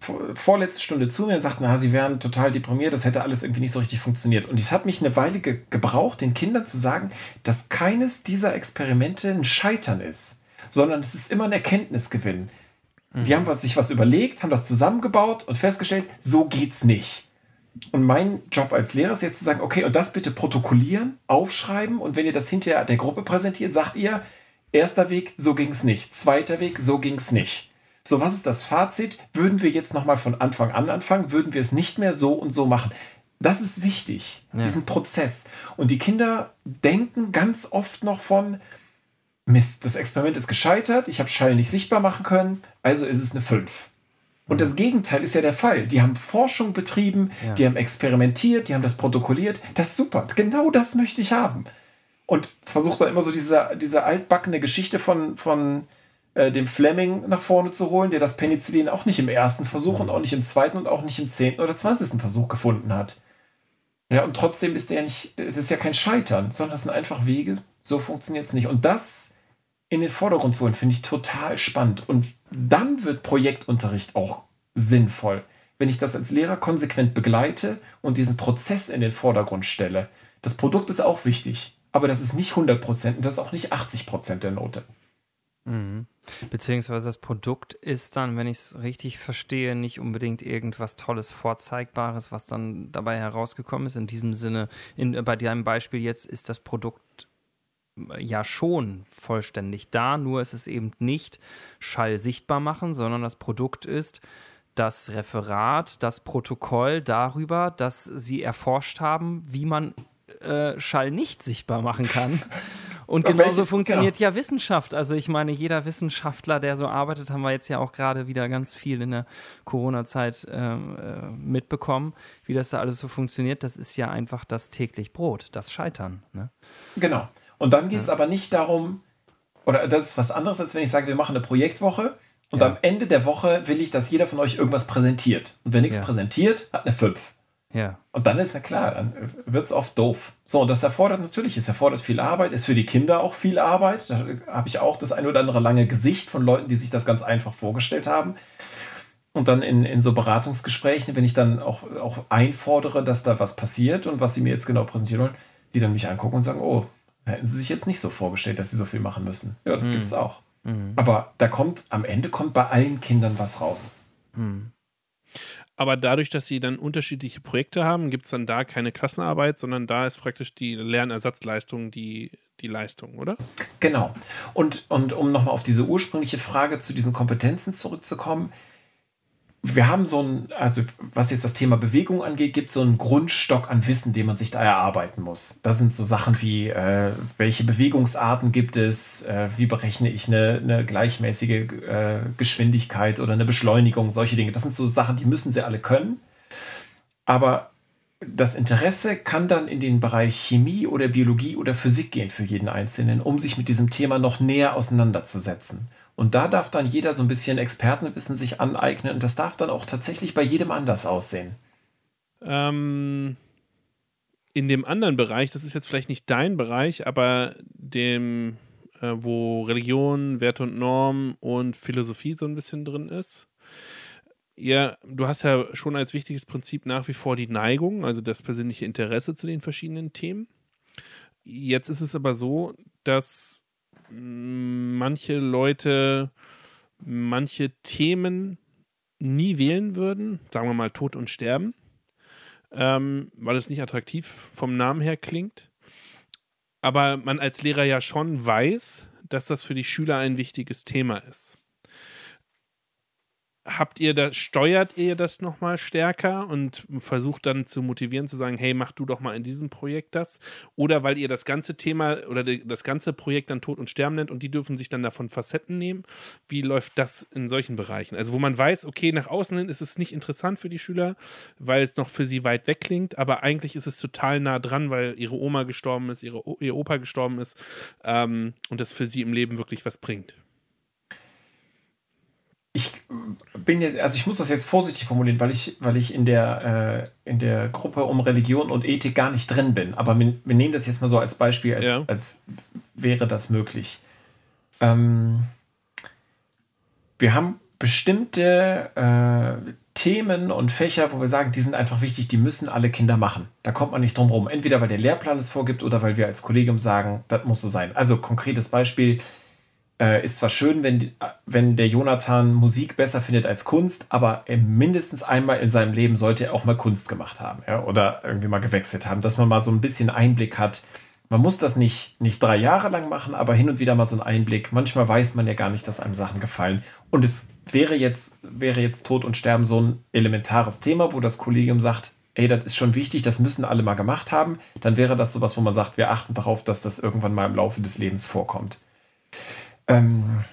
vorletzte Stunde zu mir und sagten, na, sie wären total deprimiert, das hätte alles irgendwie nicht so richtig funktioniert. Und es hat mich eine Weile ge gebraucht, den Kindern zu sagen, dass keines dieser Experimente ein Scheitern ist, sondern es ist immer ein Erkenntnisgewinn. Mhm. Die haben was, sich was überlegt, haben das zusammengebaut und festgestellt, so geht's nicht. Und mein Job als Lehrer ist jetzt zu sagen, okay, und das bitte protokollieren, aufschreiben und wenn ihr das hinterher der Gruppe präsentiert, sagt ihr, erster Weg, so ging's nicht, zweiter Weg, so ging's nicht. So, was ist das Fazit? Würden wir jetzt nochmal von Anfang an anfangen? Würden wir es nicht mehr so und so machen? Das ist wichtig, ja. diesen Prozess. Und die Kinder denken ganz oft noch von, Mist, das Experiment ist gescheitert, ich habe Schall nicht sichtbar machen können, also ist es eine 5. Und das Gegenteil ist ja der Fall. Die haben Forschung betrieben, ja. die haben experimentiert, die haben das protokolliert. Das ist super. Genau das möchte ich haben. Und versucht da immer so diese, diese altbackene Geschichte von, von äh, dem Fleming nach vorne zu holen, der das Penicillin auch nicht im ersten Versuch und auch nicht im zweiten und auch nicht im zehnten oder zwanzigsten Versuch gefunden hat. Ja, und trotzdem ist der nicht, es ist ja kein Scheitern, sondern es sind einfach Wege, so funktioniert es nicht. Und das in den Vordergrund zu holen, finde ich total spannend. Und dann wird Projektunterricht auch sinnvoll, wenn ich das als Lehrer konsequent begleite und diesen Prozess in den Vordergrund stelle. Das Produkt ist auch wichtig, aber das ist nicht 100% und das ist auch nicht 80% der Note. Mhm. Beziehungsweise das Produkt ist dann, wenn ich es richtig verstehe, nicht unbedingt irgendwas Tolles, Vorzeigbares, was dann dabei herausgekommen ist. In diesem Sinne, in, bei deinem Beispiel jetzt ist das Produkt äh, ja schon vollständig da, nur ist es eben nicht Schall sichtbar machen, sondern das Produkt ist das Referat, das Protokoll darüber, dass sie erforscht haben, wie man äh, Schall nicht sichtbar machen kann. Und genauso welche, funktioniert genau. ja Wissenschaft. Also ich meine, jeder Wissenschaftler, der so arbeitet, haben wir jetzt ja auch gerade wieder ganz viel in der Corona-Zeit ähm, äh, mitbekommen, wie das da alles so funktioniert. Das ist ja einfach das täglich Brot, das Scheitern. Ne? Genau. Und dann geht es ja. aber nicht darum, oder das ist was anderes, als wenn ich sage, wir machen eine Projektwoche und ja. am Ende der Woche will ich, dass jeder von euch irgendwas präsentiert. Und wer nichts ja. präsentiert, hat eine 5. Ja. Und dann ist ja klar, dann wird es oft doof. So, und das erfordert natürlich, es erfordert viel Arbeit, ist für die Kinder auch viel Arbeit. Da habe ich auch das ein oder andere lange Gesicht von Leuten, die sich das ganz einfach vorgestellt haben. Und dann in, in so Beratungsgesprächen, wenn ich dann auch, auch einfordere, dass da was passiert und was sie mir jetzt genau präsentieren wollen, die dann mich angucken und sagen, oh, hätten sie sich jetzt nicht so vorgestellt, dass sie so viel machen müssen. Ja, das mhm. gibt es auch. Mhm. Aber da kommt, am Ende kommt bei allen Kindern was raus. Mhm. Aber dadurch, dass sie dann unterschiedliche Projekte haben, gibt es dann da keine Klassenarbeit, sondern da ist praktisch die Lernersatzleistung die, die Leistung, oder? Genau. Und, und um nochmal auf diese ursprüngliche Frage zu diesen Kompetenzen zurückzukommen, wir haben so ein, also was jetzt das Thema Bewegung angeht, gibt es so einen Grundstock an Wissen, den man sich da erarbeiten muss. Das sind so Sachen wie, äh, welche Bewegungsarten gibt es, äh, wie berechne ich eine, eine gleichmäßige äh, Geschwindigkeit oder eine Beschleunigung, solche Dinge. Das sind so Sachen, die müssen sie alle können. Aber das Interesse kann dann in den Bereich Chemie oder Biologie oder Physik gehen für jeden Einzelnen, um sich mit diesem Thema noch näher auseinanderzusetzen Und da darf dann jeder so ein bisschen Expertenwissen sich aneignen und das darf dann auch tatsächlich bei jedem anders aussehen. Ähm, in dem anderen Bereich, das ist jetzt vielleicht nicht dein Bereich, aber dem, äh, wo Religion, Werte und Norm und Philosophie so ein bisschen drin ist. Ja, du hast ja schon als wichtiges Prinzip nach wie vor die Neigung, also das persönliche Interesse zu den verschiedenen Themen. Jetzt ist es aber so, dass manche Leute manche Themen nie wählen würden, sagen wir mal Tod und Sterben, ähm, weil es nicht attraktiv vom Namen her klingt. Aber man als Lehrer ja schon weiß, dass das für die Schüler ein wichtiges Thema ist habt ihr das, steuert ihr das nochmal stärker und versucht dann zu motivieren, zu sagen, hey, mach du doch mal in diesem Projekt das? Oder weil ihr das ganze Thema oder das ganze Projekt dann Tod und Sterben nennt und die dürfen sich dann davon Facetten nehmen? Wie läuft das in solchen Bereichen? Also, wo man weiß, okay, nach außen hin ist es nicht interessant für die Schüler, weil es noch für sie weit weg klingt, aber eigentlich ist es total nah dran, weil ihre Oma gestorben ist, ihre, ihr Opa gestorben ist ähm, und das für sie im Leben wirklich was bringt ich bin jetzt, also ich muss das jetzt vorsichtig formulieren, weil ich, weil ich in der, äh, in der Gruppe um Religion und Ethik gar nicht drin bin. Aber wir, wir nehmen das jetzt mal so als Beispiel, als, ja. als wäre das möglich. Ähm, wir haben bestimmte äh, Themen und Fächer, wo wir sagen, die sind einfach wichtig, die müssen alle Kinder machen. Da kommt man nicht drum rum. Entweder weil der Lehrplan es vorgibt oder weil wir als Kollegium sagen, das muss so sein. Also konkretes Beispiel, äh, ist zwar schön, wenn, wenn der Jonathan Musik besser findet als Kunst, aber mindestens einmal in seinem Leben sollte er auch mal Kunst gemacht haben ja, oder irgendwie mal gewechselt haben, dass man mal so ein bisschen Einblick hat. Man muss das nicht, nicht drei Jahre lang machen, aber hin und wieder mal so einen Einblick. Manchmal weiß man ja gar nicht, dass einem Sachen gefallen. Und es wäre jetzt, wäre jetzt Tod und Sterben so ein elementares Thema, wo das Kollegium sagt, ey, das ist schon wichtig, das müssen alle mal gemacht haben. Dann wäre das sowas, wo man sagt, wir achten darauf, dass das irgendwann mal im Laufe des Lebens vorkommt. Ähm,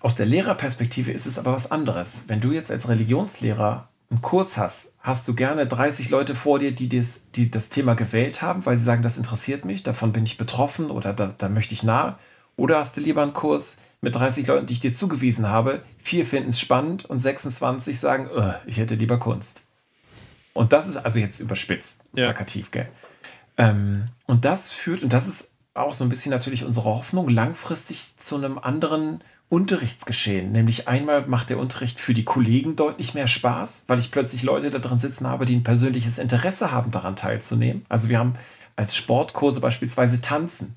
aus der Lehrerperspektive ist es aber was anderes. Wenn du jetzt als Religionslehrer einen Kurs hast, hast du gerne 30 Leute vor dir, die das, die das Thema gewählt haben, weil sie sagen, das interessiert mich, davon bin ich betroffen oder da, da möchte ich nah. Oder hast du lieber einen Kurs mit 30 Leuten, die ich dir zugewiesen habe, vier finden es spannend und 26 sagen, ich hätte lieber Kunst. Und das ist also jetzt überspitzt, ja. plakativ, gell? Ähm, und das führt, und das ist auch so ein bisschen natürlich unsere Hoffnung, langfristig zu einem anderen Unterrichtsgeschehen. Nämlich einmal macht der Unterricht für die Kollegen deutlich mehr Spaß, weil ich plötzlich Leute da drin sitzen habe, die ein persönliches Interesse haben, daran teilzunehmen. Also wir haben als Sportkurse beispielsweise Tanzen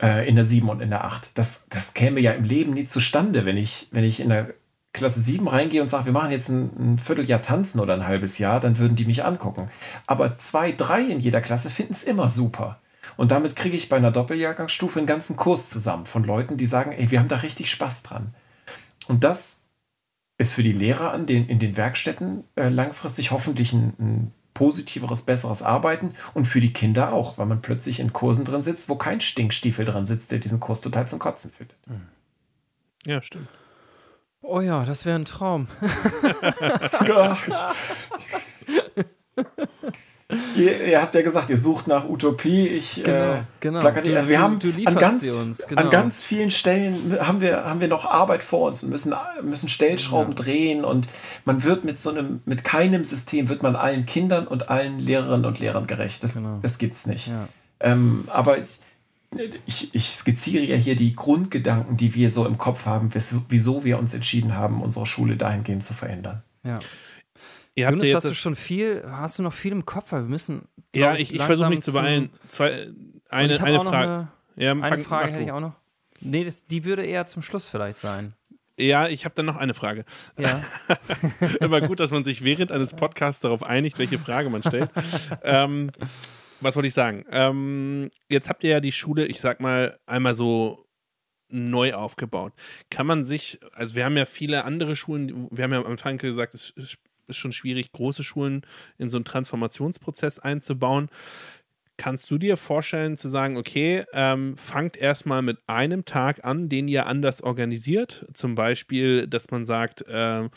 äh, in der 7 und in der 8. Das, das käme ja im Leben nie zustande, wenn ich, wenn ich in der Klasse 7 reingehe und sage, wir machen jetzt ein, ein, Vierteljahr tanzen oder ein halbes Jahr, dann würden die mich angucken. Aber zwei, drei in jeder Klasse finden es immer super. Und damit kriege ich bei einer Doppeljahrgangsstufe einen ganzen Kurs zusammen von Leuten, die sagen, ey, wir haben da richtig Spaß dran. Und das ist für die Lehrer an den, in den Werkstätten äh, langfristig hoffentlich ein, ein positiveres, besseres Arbeiten und für die Kinder auch, weil man plötzlich in Kursen drin sitzt, wo kein Stinkstiefel drin sitzt, der diesen Kurs total zum Kotzen findet. Hm. Ja, stimmt. Oh ja, das wäre ein Traum. ja, ich, Ihr, ihr, habt ja gesagt, ihr sucht nach Utopie. Ich genau, äh, genau. plakatiere. Also wir haben an ganz, genau. an ganz vielen Stellen haben wir, haben wir noch Arbeit vor uns und müssen, müssen Stellschrauben ja. drehen und man wird mit so einem, mit keinem System wird man allen Kindern und allen Lehrerinnen und Lehrern gerecht. Das, genau. das gibt's nicht. Ja. Ähm, aber ich, ich, ich, skizziere ja hier die Grundgedanken, die wir so im Kopf haben, wieso wir uns entschieden haben, unsere Schule dahingehend zu verändern. Ja. Ihr habt Jonas, ja hast du schon viel, hast du noch viel im Kopf, weil wir müssen. Ja, ich, ich versuche mich zu beeilen. Zwei, eine, eine Frage. Eine, ja, eine Frage hätte ich auch noch. Nee, das, die würde eher zum Schluss vielleicht sein. Ja, ich habe dann noch eine Frage. Ja. Immer gut, dass man sich während eines Podcasts darauf einigt, welche Frage man stellt. ähm, was wollte ich sagen? Ähm, jetzt habt ihr ja die Schule, ich sag mal, einmal so neu aufgebaut. Kann man sich, also wir haben ja viele andere Schulen, wir haben ja am Anfang gesagt, es ist schon schwierig, große Schulen in so einen Transformationsprozess einzubauen. Kannst du dir vorstellen zu sagen, okay, ähm, fangt erstmal mit einem Tag an, den ihr anders organisiert? Zum Beispiel, dass man sagt, äh,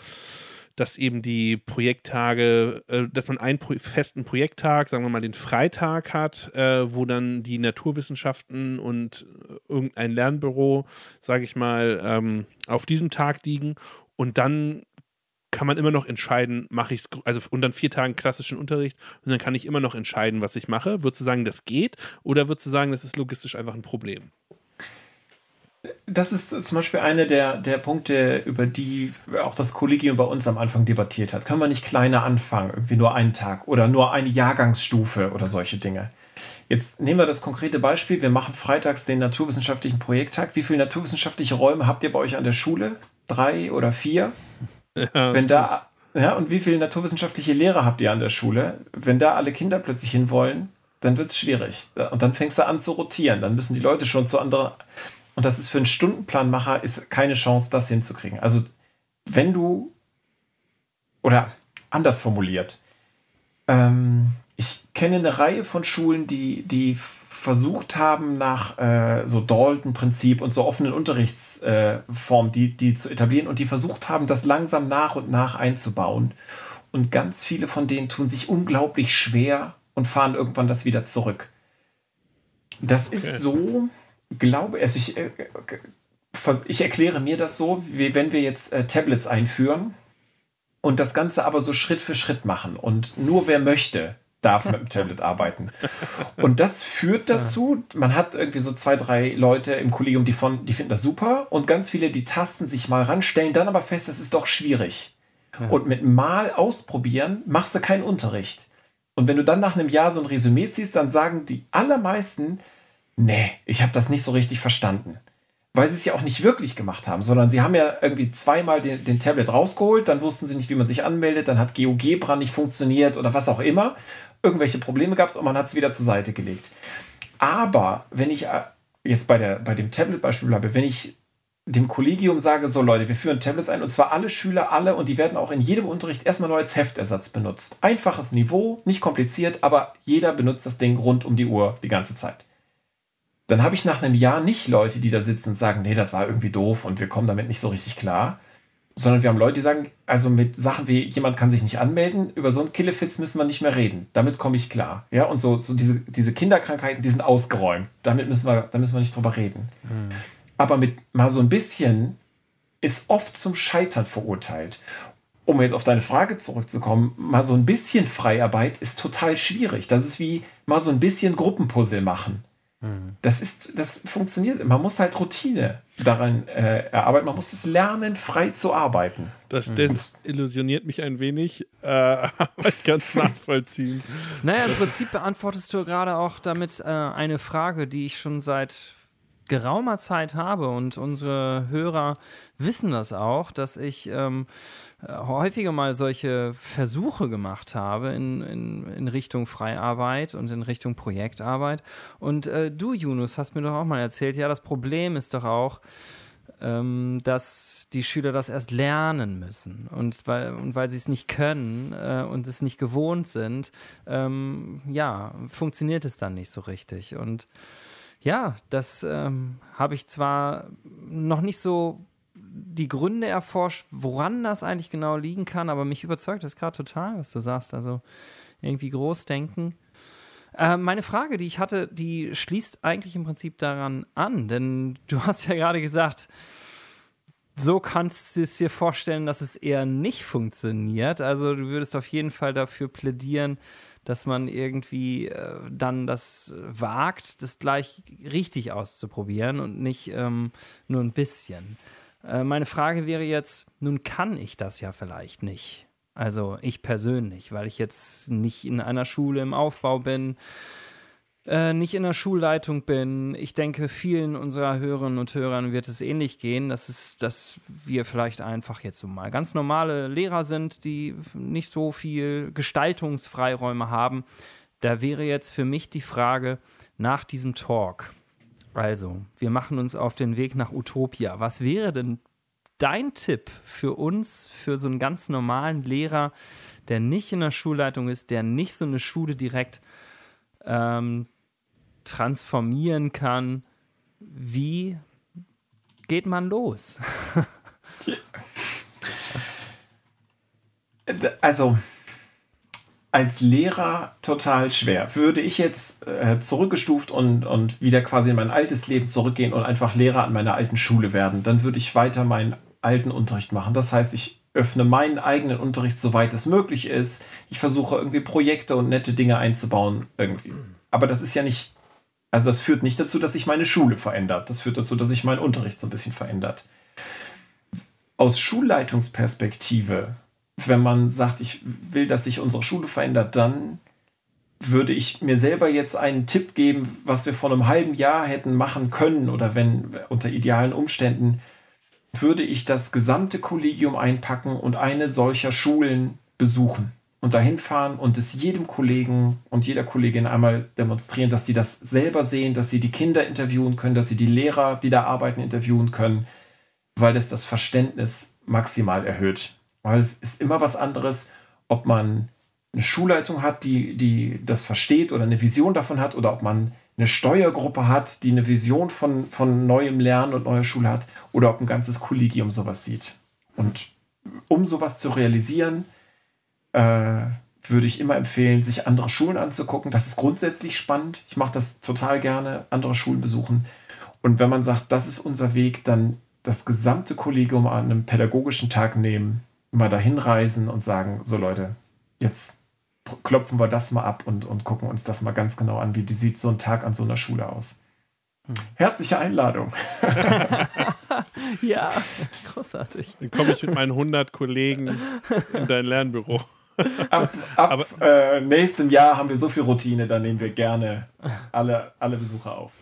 dass eben die Projekttage, äh, dass man einen festen Projekttag, sagen wir mal den Freitag hat, äh, wo dann die Naturwissenschaften und irgendein Lernbüro, sage ich mal, ähm, auf diesem Tag liegen und dann kann man immer noch entscheiden, mache ich es, also dann vier Tagen klassischen Unterricht und dann kann ich immer noch entscheiden, was ich mache. Würdest du sagen, das geht oder würdest du sagen, das ist logistisch einfach ein Problem? Das ist zum Beispiel einer der, der Punkte, über die auch das Kollegium bei uns am Anfang debattiert hat. Können wir nicht kleiner anfangen, irgendwie nur einen Tag oder nur eine Jahrgangsstufe oder solche Dinge? Jetzt nehmen wir das konkrete Beispiel. Wir machen freitags den naturwissenschaftlichen Projekttag. Wie viele naturwissenschaftliche Räume habt ihr bei euch an der Schule? Drei oder vier? Ja, Wenn da, ja, und wie viele naturwissenschaftliche Lehrer habt ihr an der Schule? Wenn da alle Kinder plötzlich hinwollen, dann wird es schwierig. Und dann fängst du an zu rotieren. Dann müssen die Leute schon zu anderen und das ist für einen Stundenplanmacher ist keine Chance, das hinzukriegen. Also wenn du oder anders formuliert, ähm, ich kenne eine Reihe von Schulen, die, die versucht haben, nach äh, so Dalton-Prinzip und so offenen Unterrichtsformen, äh, die, die zu etablieren und die versucht haben, das langsam nach und nach einzubauen. Und ganz viele von denen tun sich unglaublich schwer und fahren irgendwann das wieder zurück. Das okay. ist so, glaube, also ich, äh, ich erkläre mir das so, wie wenn wir jetzt äh, Tablets einführen und das Ganze aber so Schritt für Schritt machen und nur wer möchte, darf mit dem Tablet arbeiten. Und das führt dazu, man hat irgendwie so zwei, drei Leute im Kollegium, die, von, die finden das super und ganz viele, die tasten sich mal ran, stellen dann aber fest, das ist doch schwierig. Und mit mal ausprobieren machst du keinen Unterricht. Und wenn du dann nach einem Jahr so ein Resümee ziehst, dann sagen die allermeisten, nee, ich habe das nicht so richtig verstanden. Weil sie es ja auch nicht wirklich gemacht haben, sondern sie haben ja irgendwie zweimal den, den Tablet rausgeholt, dann wussten sie nicht, wie man sich anmeldet, dann hat GeoGebra nicht funktioniert oder was auch immer. Irgendwelche Probleme gab es und man hat es wieder zur Seite gelegt. Aber wenn ich äh, jetzt bei, der, bei dem Tablet-Beispiel bleibe, wenn ich dem Kollegium sage, so Leute, wir führen Tablets ein und zwar alle Schüler, alle und die werden auch in jedem Unterricht erstmal nur als Heftersatz benutzt. Einfaches Niveau, nicht kompliziert, aber jeder benutzt das Ding rund um die Uhr die ganze Zeit dann habe ich nach einem Jahr nicht Leute, die da sitzen und sagen, nee, das war irgendwie doof und wir kommen damit nicht so richtig klar, sondern wir haben Leute, die sagen, also mit Sachen wie jemand kann sich nicht anmelden, über so einen Killefitz müssen wir nicht mehr reden. Damit komme ich klar. Ja, und so, so diese, diese Kinderkrankheiten, die sind ausgeräumt. Damit müssen wir, da müssen wir nicht drüber reden. Mhm. Aber mit mal so ein bisschen ist oft zum Scheitern verurteilt. Um jetzt auf deine Frage zurückzukommen, mal so ein bisschen Freiarbeit ist total schwierig. Das ist wie mal so ein bisschen Gruppenpuzzle machen. Das ist, das funktioniert. Man muss halt Routine daran äh, erarbeiten. Man muss es lernen, frei zu arbeiten. Das mhm. desillusioniert mich ein wenig, äh, aber ich kann es nachvollziehen. Naja, im Prinzip beantwortest du gerade auch damit äh, eine Frage, die ich schon seit geraumer Zeit habe und unsere Hörer wissen das auch, dass ich ähm, häufiger mal solche Versuche gemacht habe in, in, in Richtung Freiarbeit und in Richtung Projektarbeit. Und äh, du, Yunus, hast mir doch auch mal erzählt, ja, das Problem ist doch auch, ähm, dass die Schüler das erst lernen müssen. Und weil, und weil sie es nicht können äh, und es nicht gewohnt sind, ähm, ja, funktioniert es dann nicht so richtig. Und ja, das ähm, habe ich zwar noch nicht so die Gründe erforscht, woran das eigentlich genau liegen kann, aber mich überzeugt das gerade total, was du sagst. Also irgendwie groß denken. Äh, meine Frage, die ich hatte, die schließt eigentlich im Prinzip daran an, denn du hast ja gerade gesagt, so kannst du es dir vorstellen, dass es eher nicht funktioniert. Also du würdest auf jeden Fall dafür plädieren, dass man irgendwie äh, dann das wagt, das gleich richtig auszuprobieren und nicht ähm, nur ein bisschen. Äh, meine Frage wäre jetzt, nun kann ich das ja vielleicht nicht. Also ich persönlich, weil ich jetzt nicht in einer Schule im Aufbau bin, äh, nicht in der Schulleitung bin. Ich denke, vielen unserer Hörerinnen und Hörern wird es ähnlich gehen, dass, es, dass wir vielleicht einfach jetzt so mal ganz normale Lehrer sind, die nicht so viel Gestaltungsfreiräume haben. Da wäre jetzt für mich die Frage nach diesem Talk also, wir machen uns auf den Weg nach Utopia. Was wäre denn dein Tipp für uns, für so einen ganz normalen Lehrer, der nicht in der Schulleitung ist, der nicht so eine Schule direkt ähm, transformieren kann? Wie geht man los? Also, als Lehrer total schwer. Würde ich jetzt äh, zurückgestuft und, und wieder quasi in mein altes Leben zurückgehen und einfach Lehrer an meiner alten Schule werden, dann würde ich weiter meinen alten Unterricht machen. Das heißt, ich öffne meinen eigenen Unterricht, soweit es möglich ist. Ich versuche irgendwie Projekte und nette Dinge einzubauen irgendwie. Aber das ist ja nicht, also das führt nicht dazu, dass sich meine Schule verändert. Das führt dazu, dass sich mein Unterricht so ein bisschen verändert. Aus Schulleitungsperspektive wenn man sagt, ich will, dass sich unsere Schule verändert, dann würde ich mir selber jetzt einen Tipp geben, was wir vor einem halben Jahr hätten machen können oder wenn unter idealen Umständen, würde ich das gesamte Kollegium einpacken und eine solcher Schulen besuchen und dahin fahren und es jedem Kollegen und jeder Kollegin einmal demonstrieren, dass die das selber sehen, dass sie die Kinder interviewen können, dass sie die Lehrer, die da arbeiten, interviewen können, weil es das Verständnis maximal erhöht. Weil es ist immer was anderes, ob man eine Schulleitung hat, die, die das versteht oder eine Vision davon hat, oder ob man eine Steuergruppe hat, die eine Vision von, von neuem Lernen und neuer Schule hat, oder ob ein ganzes Kollegium sowas sieht. Und um sowas zu realisieren, äh, würde ich immer empfehlen, sich andere Schulen anzugucken. Das ist grundsätzlich spannend. Ich mache das total gerne, andere Schulen besuchen. Und wenn man sagt, das ist unser Weg, dann das gesamte Kollegium an einem pädagogischen Tag nehmen mal dahin reisen und sagen, so Leute, jetzt klopfen wir das mal ab und, und gucken uns das mal ganz genau an, wie die sieht so ein Tag an so einer Schule aus. Hm. Herzliche Einladung. ja, großartig. Dann komme ich mit meinen 100 Kollegen in dein Lernbüro. ab, ab äh, nächstem Jahr haben wir so viel Routine, da nehmen wir gerne alle, alle Besucher auf.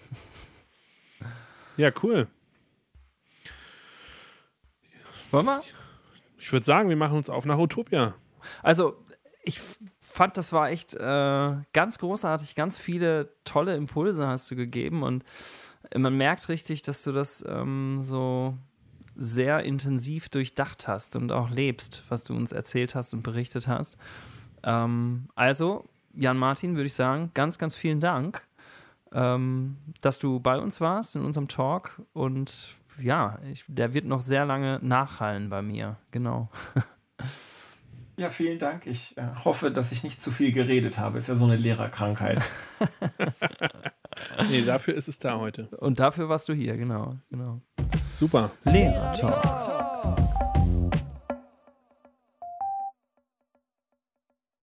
Ja, cool. Wollen wir? Ich würde sagen, wir machen uns auf nach Utopia. Also, ich fand, das war echt äh, ganz großartig. Ganz viele tolle Impulse hast du gegeben und man merkt richtig, dass du das ähm, so sehr intensiv durchdacht hast und auch lebst, was du uns erzählt hast und berichtet hast. Ähm, also, Jan Martin, würde ich sagen, ganz, ganz vielen Dank, ähm, dass du bei uns warst in unserem Talk und ja, ich, der wird noch sehr lange nachhallen bei mir. Genau. Ja, vielen Dank. Ich äh, hoffe, dass ich nicht zu viel geredet habe. Ist ja so eine Lehrerkrankheit. nee, dafür ist es da heute. Und dafür warst du hier, genau. genau. Super. Lehrertalk.